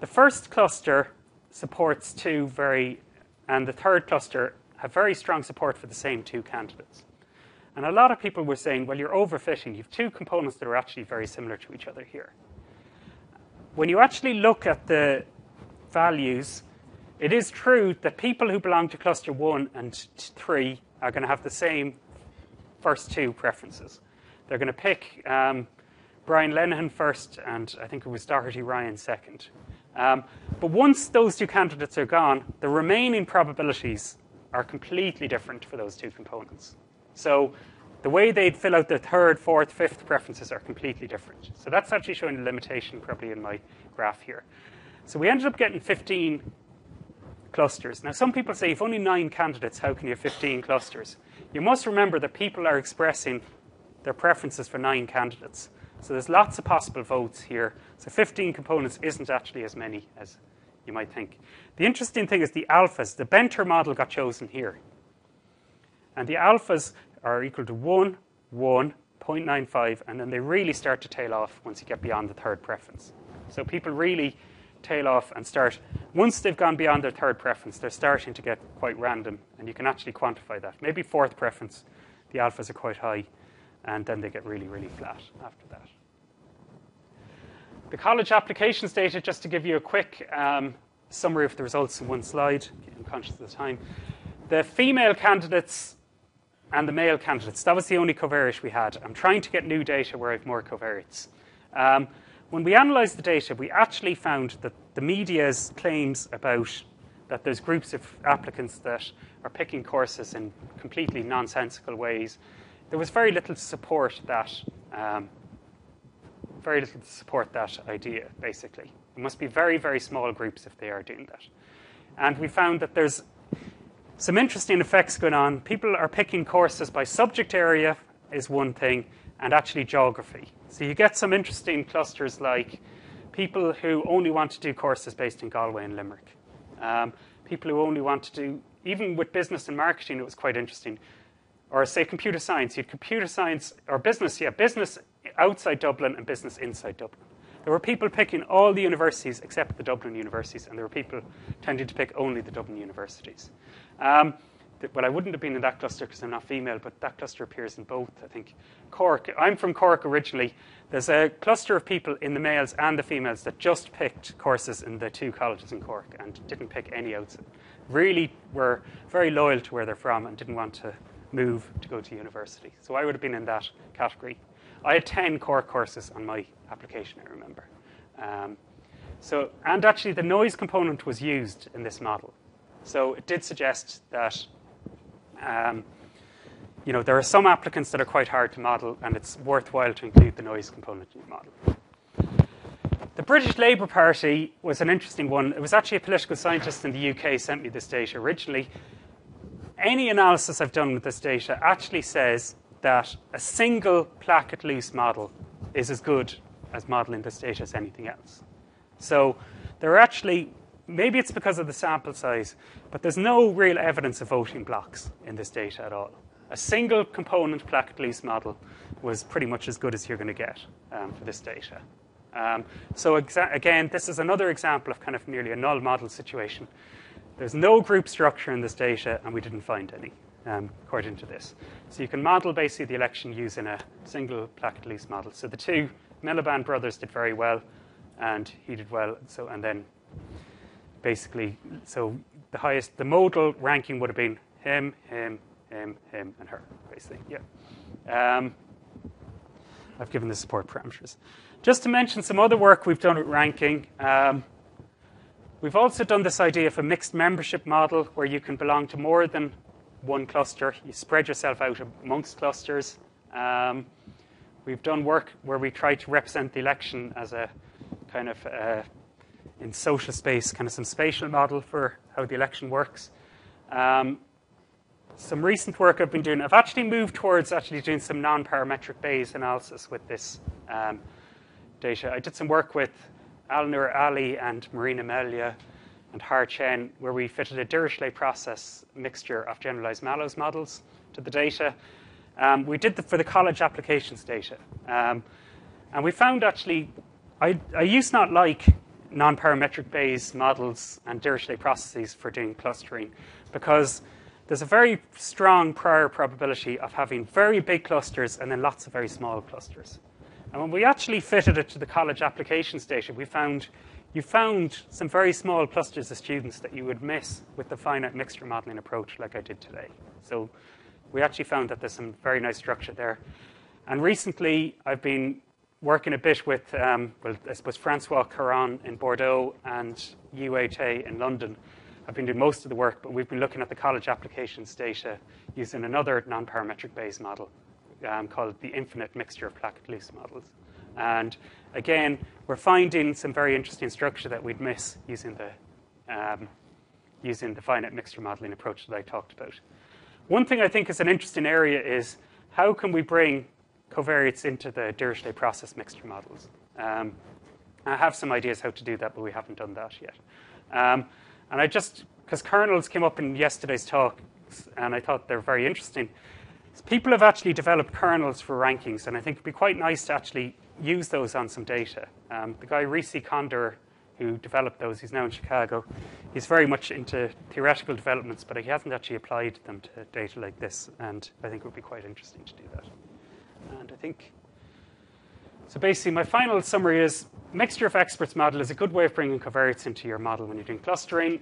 The first cluster supports two very, and the third cluster have very strong support for the same two candidates. And a lot of people were saying, well, you're overfitting. You have two components that are actually very similar to each other here. When you actually look at the values, it is true that people who belong to cluster one and three are going to have the same first two preferences. They're going to pick um, Brian Lenihan first, and I think it was Doherty Ryan second. Um, but once those two candidates are gone, the remaining probabilities are completely different for those two components. So the way they'd fill out their third, fourth, fifth preferences are completely different. So that's actually showing a limitation probably in my graph here. So we ended up getting 15 clusters. Now, some people say if only nine candidates, how can you have 15 clusters? You must remember that people are expressing their preferences for nine candidates. So there's lots of possible votes here. So 15 components isn't actually as many as you might think. The interesting thing is the alphas. The Benter model got chosen here. And the alphas are equal to 1, 1, 0.95, and then they really start to tail off once you get beyond the third preference. So people really tail off and start, once they've gone beyond their third preference, they're starting to get quite random, and you can actually quantify that. Maybe fourth preference, the alphas are quite high, and then they get really, really flat after that. The college applications data, just to give you a quick um, summary of the results in one slide, I'm conscious of the time. The female candidates and the male candidates, that was the only covariate we had. I'm trying to get new data where I have more covariates. Um, when we analysed the data, we actually found that the media's claims about that there's groups of applicants that are picking courses in completely nonsensical ways there was very little to support that. Um, very little to support that idea, basically. It must be very, very small groups if they are doing that. And we found that there's some interesting effects going on. People are picking courses by subject area, is one thing, and actually geography. So you get some interesting clusters like people who only want to do courses based in Galway and Limerick. Um, people who only want to do, even with business and marketing, it was quite interesting or say computer science, you had computer science or business, yeah, business outside Dublin and business inside Dublin. There were people picking all the universities except the Dublin universities, and there were people tending to pick only the Dublin universities. Um, well, I wouldn't have been in that cluster because I'm not female, but that cluster appears in both, I think. Cork, I'm from Cork originally. There's a cluster of people in the males and the females that just picked courses in the two colleges in Cork and didn't pick any outside. Really were very loyal to where they're from and didn't want to move to go to university. So I would have been in that category. I had 10 core courses on my application, I remember. Um, so, and actually, the noise component was used in this model. So it did suggest that, um, you know, there are some applicants that are quite hard to model, and it's worthwhile to include the noise component in your model. The British Labour Party was an interesting one. It was actually a political scientist in the UK sent me this data originally any analysis I've done with this data actually says that a single Plackett-Luce model is as good as modeling this data as anything else. So there are actually, maybe it's because of the sample size, but there's no real evidence of voting blocks in this data at all. A single component Plackett-Luce model was pretty much as good as you're going to get um, for this data. Um, so exa- again, this is another example of kind of nearly a null model situation. There's no group structure in this data, and we didn't find any um, according to this. So you can model basically the election using a single Plackett-Luce model. So the two Miliband brothers did very well, and he did well. So and then basically, so the highest, the modal ranking would have been him, him, him, him, and her, basically. Yeah. Um, I've given the support parameters. Just to mention some other work we've done with ranking. Um, we've also done this idea of a mixed membership model where you can belong to more than one cluster. You spread yourself out amongst clusters. Um, we've done work where we try to represent the election as a kind of uh, in social space, kind of some spatial model for how the election works. Um, some recent work I've been doing, I've actually moved towards actually doing some non-parametric Bayes analysis with this um, data. I did some work with Alnur Ali and Marina Meila and Harr Chen, where we fitted a Dirichlet process mixture of generalized Mallows models to the data. Um, we did the, for the college applications data. Um, and we found actually, I, I used not like non-parametric Bayes models and Dirichlet processes for doing clustering because there's a very strong prior probability of having very big clusters and then lots of very small clusters. And when we actually fitted it to the college applications data, we found you found some very small clusters of students that you would miss with the finite mixture modeling approach like I did today. So we actually found that there's some very nice structure there. And recently, I've been working a bit with, um, well, I suppose Francois Caron in Bordeaux and UHA in London. I've been doing most of the work, but we've been looking at the college applications data using another non-parametric Bayes model um, called the infinite mixture of Plackett-Luce models. And again, we're finding some very interesting structure that we'd miss using the um, using the finite mixture modeling approach that I talked about. One thing I think is an interesting area is how can we bring covariates into the Dirichlet process mixture models? Um, I have some ideas how to do that, but we haven't done that yet. Um, and I just, because kernels came up in yesterday's talk, and I thought they're very interesting. People have actually developed kernels for rankings, and I think it'd be quite nice to actually use those on some data. Um, the guy Risi Kondor, who developed those, he's now in Chicago. He's very much into theoretical developments, but he hasn't actually applied them to data like this, and I think it would be quite interesting to do that. And I think so. Basically, my final summary is: mixture of experts model is a good way of bringing covariates into your model when you're doing clustering.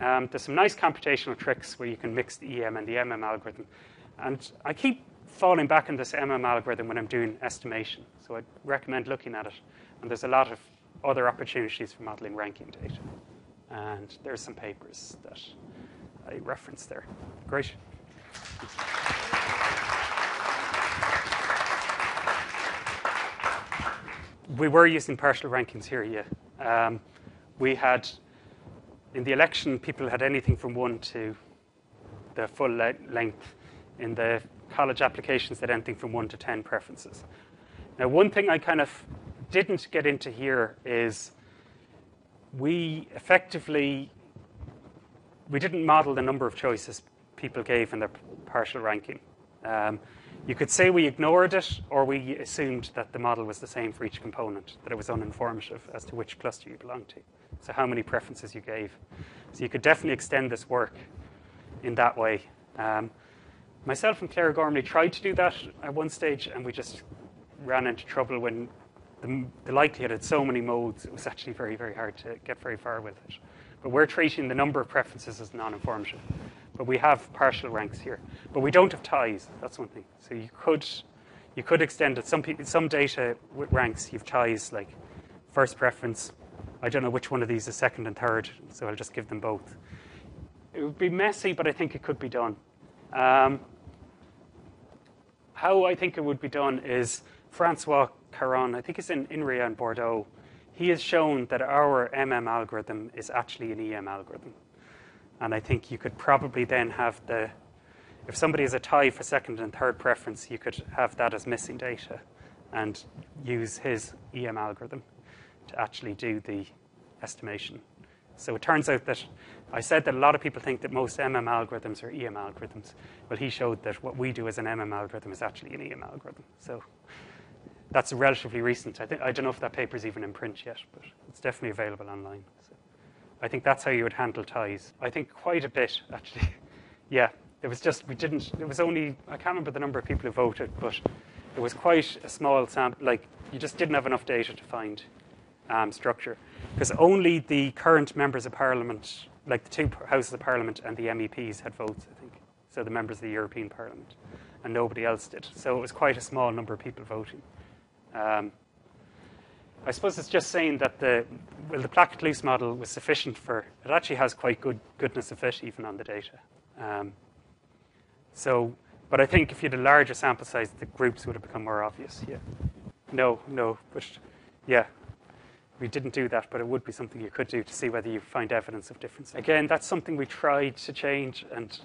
Um, there's some nice computational tricks where you can mix the EM and the MM algorithm. And I keep falling back on this MM algorithm when I'm doing estimation. So I'd recommend looking at it. And there's a lot of other opportunities for modeling ranking data. And there's some papers that I referenced there. Great. We were using partial rankings here, yeah. Um, we had, in the election, people had anything from one to the full le- length in the college applications that anything from 1 to 10 preferences. Now, one thing I kind of didn't get into here is we effectively we didn't model the number of choices people gave in their partial ranking. Um, you could say we ignored it, or we assumed that the model was the same for each component, that it was uninformative as to which cluster you belonged to. So, how many preferences you gave. So, you could definitely extend this work in that way. Um, Myself and Claire Gormley tried to do that at one stage, and we just ran into trouble when the, the, likelihood had so many modes, it was actually very, very hard to get very far with it. But we're treating the number of preferences as non informative. But we have partial ranks here. But we don't have ties, that's one thing. So you could, you could extend it. Some, people, some data with ranks, you've ties like first preference. I don't know which one of these is second and third, so I'll just give them both. It would be messy, but I think it could be done. Um, how I think it would be done is Francois Caron, I think he's in INRIA in Bordeaux, he has shown that our MM algorithm is actually an EM algorithm. And I think you could probably then have the, if somebody has a tie for second and third preference, you could have that as missing data and use his EM algorithm to actually do the estimation. So it turns out that I said that a lot of people think that most MM algorithms are EM algorithms. Well, he showed that what we do as an MM algorithm is actually an EM algorithm. So that's relatively recent. I, think, I don't know if that paper is even in print yet, but it's definitely available online. I think that's how you would handle ties. I think quite a bit, actually. yeah, it was just, we didn't, it was only, I can't remember the number of people who voted, but it was quite a small sample. Like, you just didn't have enough data to find um, structure. Because only the current members of parliament like the two houses of parliament and the MEPs had votes, I think. So the members of the European Parliament, and nobody else did. So it was quite a small number of people voting. Um, I suppose it's just saying that the well, the Plackett-Luce model was sufficient for it. Actually, has quite good goodness of fit even on the data. Um, so, but I think if you had a larger sample size, the groups would have become more obvious. Yeah. No, no, but yeah, we didn't do that, but it would be something you could do to see whether you find evidence of difference. Again, that's something we tried to change, and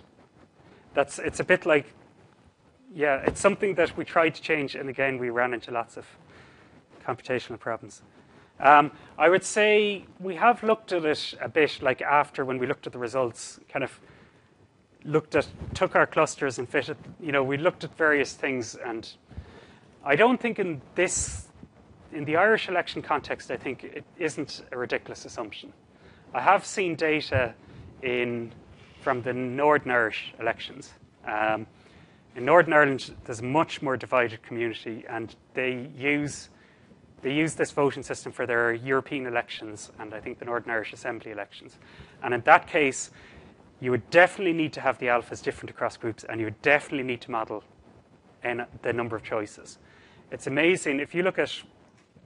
that's it's a bit like, yeah, it's something that we tried to change, and again, we ran into lots of computational problems. Um, I would say we have looked at it a bit, like after when we looked at the results, kind of looked at, took our clusters and fitted, you know, we looked at various things, and I don't think in this, in the Irish election context, I think it isn't a ridiculous assumption. I have seen data in from the Northern Irish elections. Um, in Northern Ireland, there's a much more divided community, and they use they use this voting system for their European elections and I think the Northern Irish Assembly elections. And in that case, you would definitely need to have the alphas different across groups, and you would definitely need to model in the number of choices. It's amazing if you look at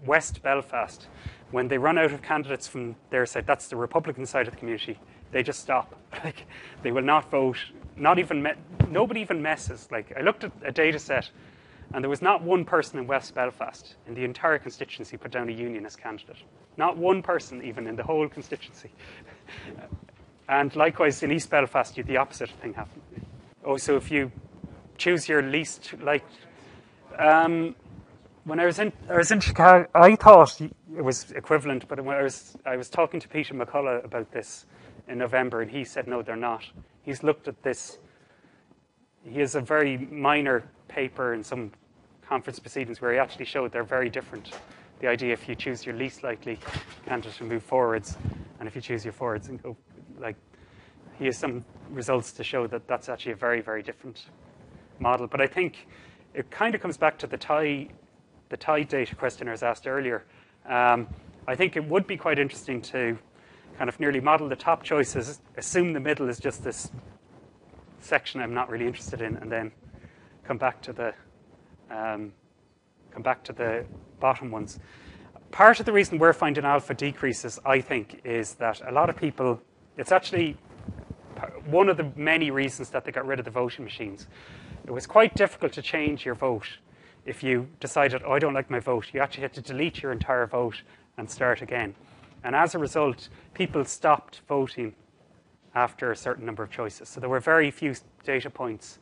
West Belfast, when they run out of candidates from their side, that's the Republican side of the community, they just stop. Like they will not vote. Not even me- nobody even messes. Like I looked at a data set and there was not one person in West Belfast in the entire constituency put down a unionist candidate. Not one person, even in the whole constituency. and likewise, in East Belfast, you the opposite thing happened. Oh, so if you choose your least liked. Um, when I was in, I was in Chicago, I thought it was equivalent, but when I was, I was talking to Peter McCullagh about this in November, and he said, no, they're not. He's looked at this. He has a very minor paper in some conference proceedings where he actually showed they're very different. The idea if you choose your least likely candidate and move forwards, and if you choose your forwards and go, like, he has some results to show that that's actually a very, very different model. But I think it kind of comes back to the TIE, the TIE data questioners asked earlier. Um, I think it would be quite interesting to kind of nearly model the top choices, assume the middle is just this section I'm not really interested in, and then come back to the um, come back to the bottom ones. Part of the reason we're finding alpha decreases, I think, is that a lot of people. It's actually one of the many reasons that they got rid of the voting machines. It was quite difficult to change your vote if you decided, oh, I don't like my vote. You actually had to delete your entire vote and start again. And as a result, people stopped voting after a certain number of choices. So there were very few data points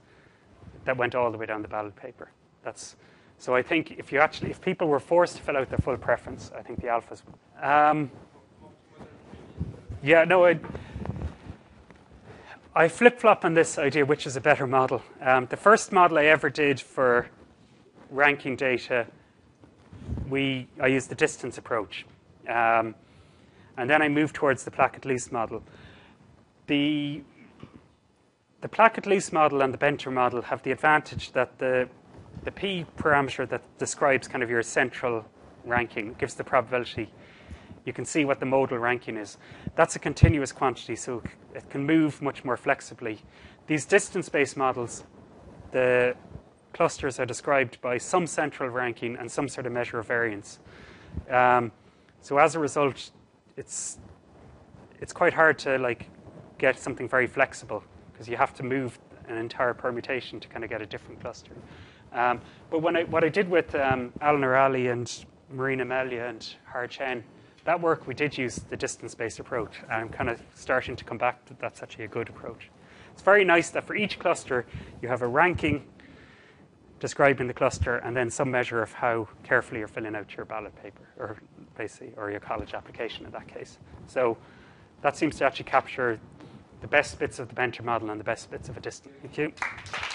that went all the way down the ballot paper. That's so. I think if you actually, if people were forced to fill out their full preference, I think the alphas. Um, yeah, no, I. I flip flop on this idea which is a better model. Um, the first model I ever did for ranking data, we I used the distance approach, um, and then I moved towards the Plackett-Luce model. The the Plackett-Luce model and the Benter model have the advantage that the, the P parameter that describes kind of your central ranking gives the probability. You can see what the modal ranking is. That's a continuous quantity, so it can move much more flexibly. These distance-based models, the clusters are described by some central ranking and some sort of measure of variance. Um, so as a result, it's it's quite hard to like get something very flexible because you have to move an entire permutation to kind of get a different cluster. Um, but when I, what I did with um, Alan O'Reilly and Marina Meila and Harr Chen, that work we did use the distance-based approach. I'm kind of starting to come back that that's actually a good approach. It's very nice that for each cluster you have a ranking describing the cluster and then some measure of how carefully you're filling out your ballot paper or basically or your college application in that case. So that seems to actually capture the best bits of the Benter model and the best bits of a distance. Thank you.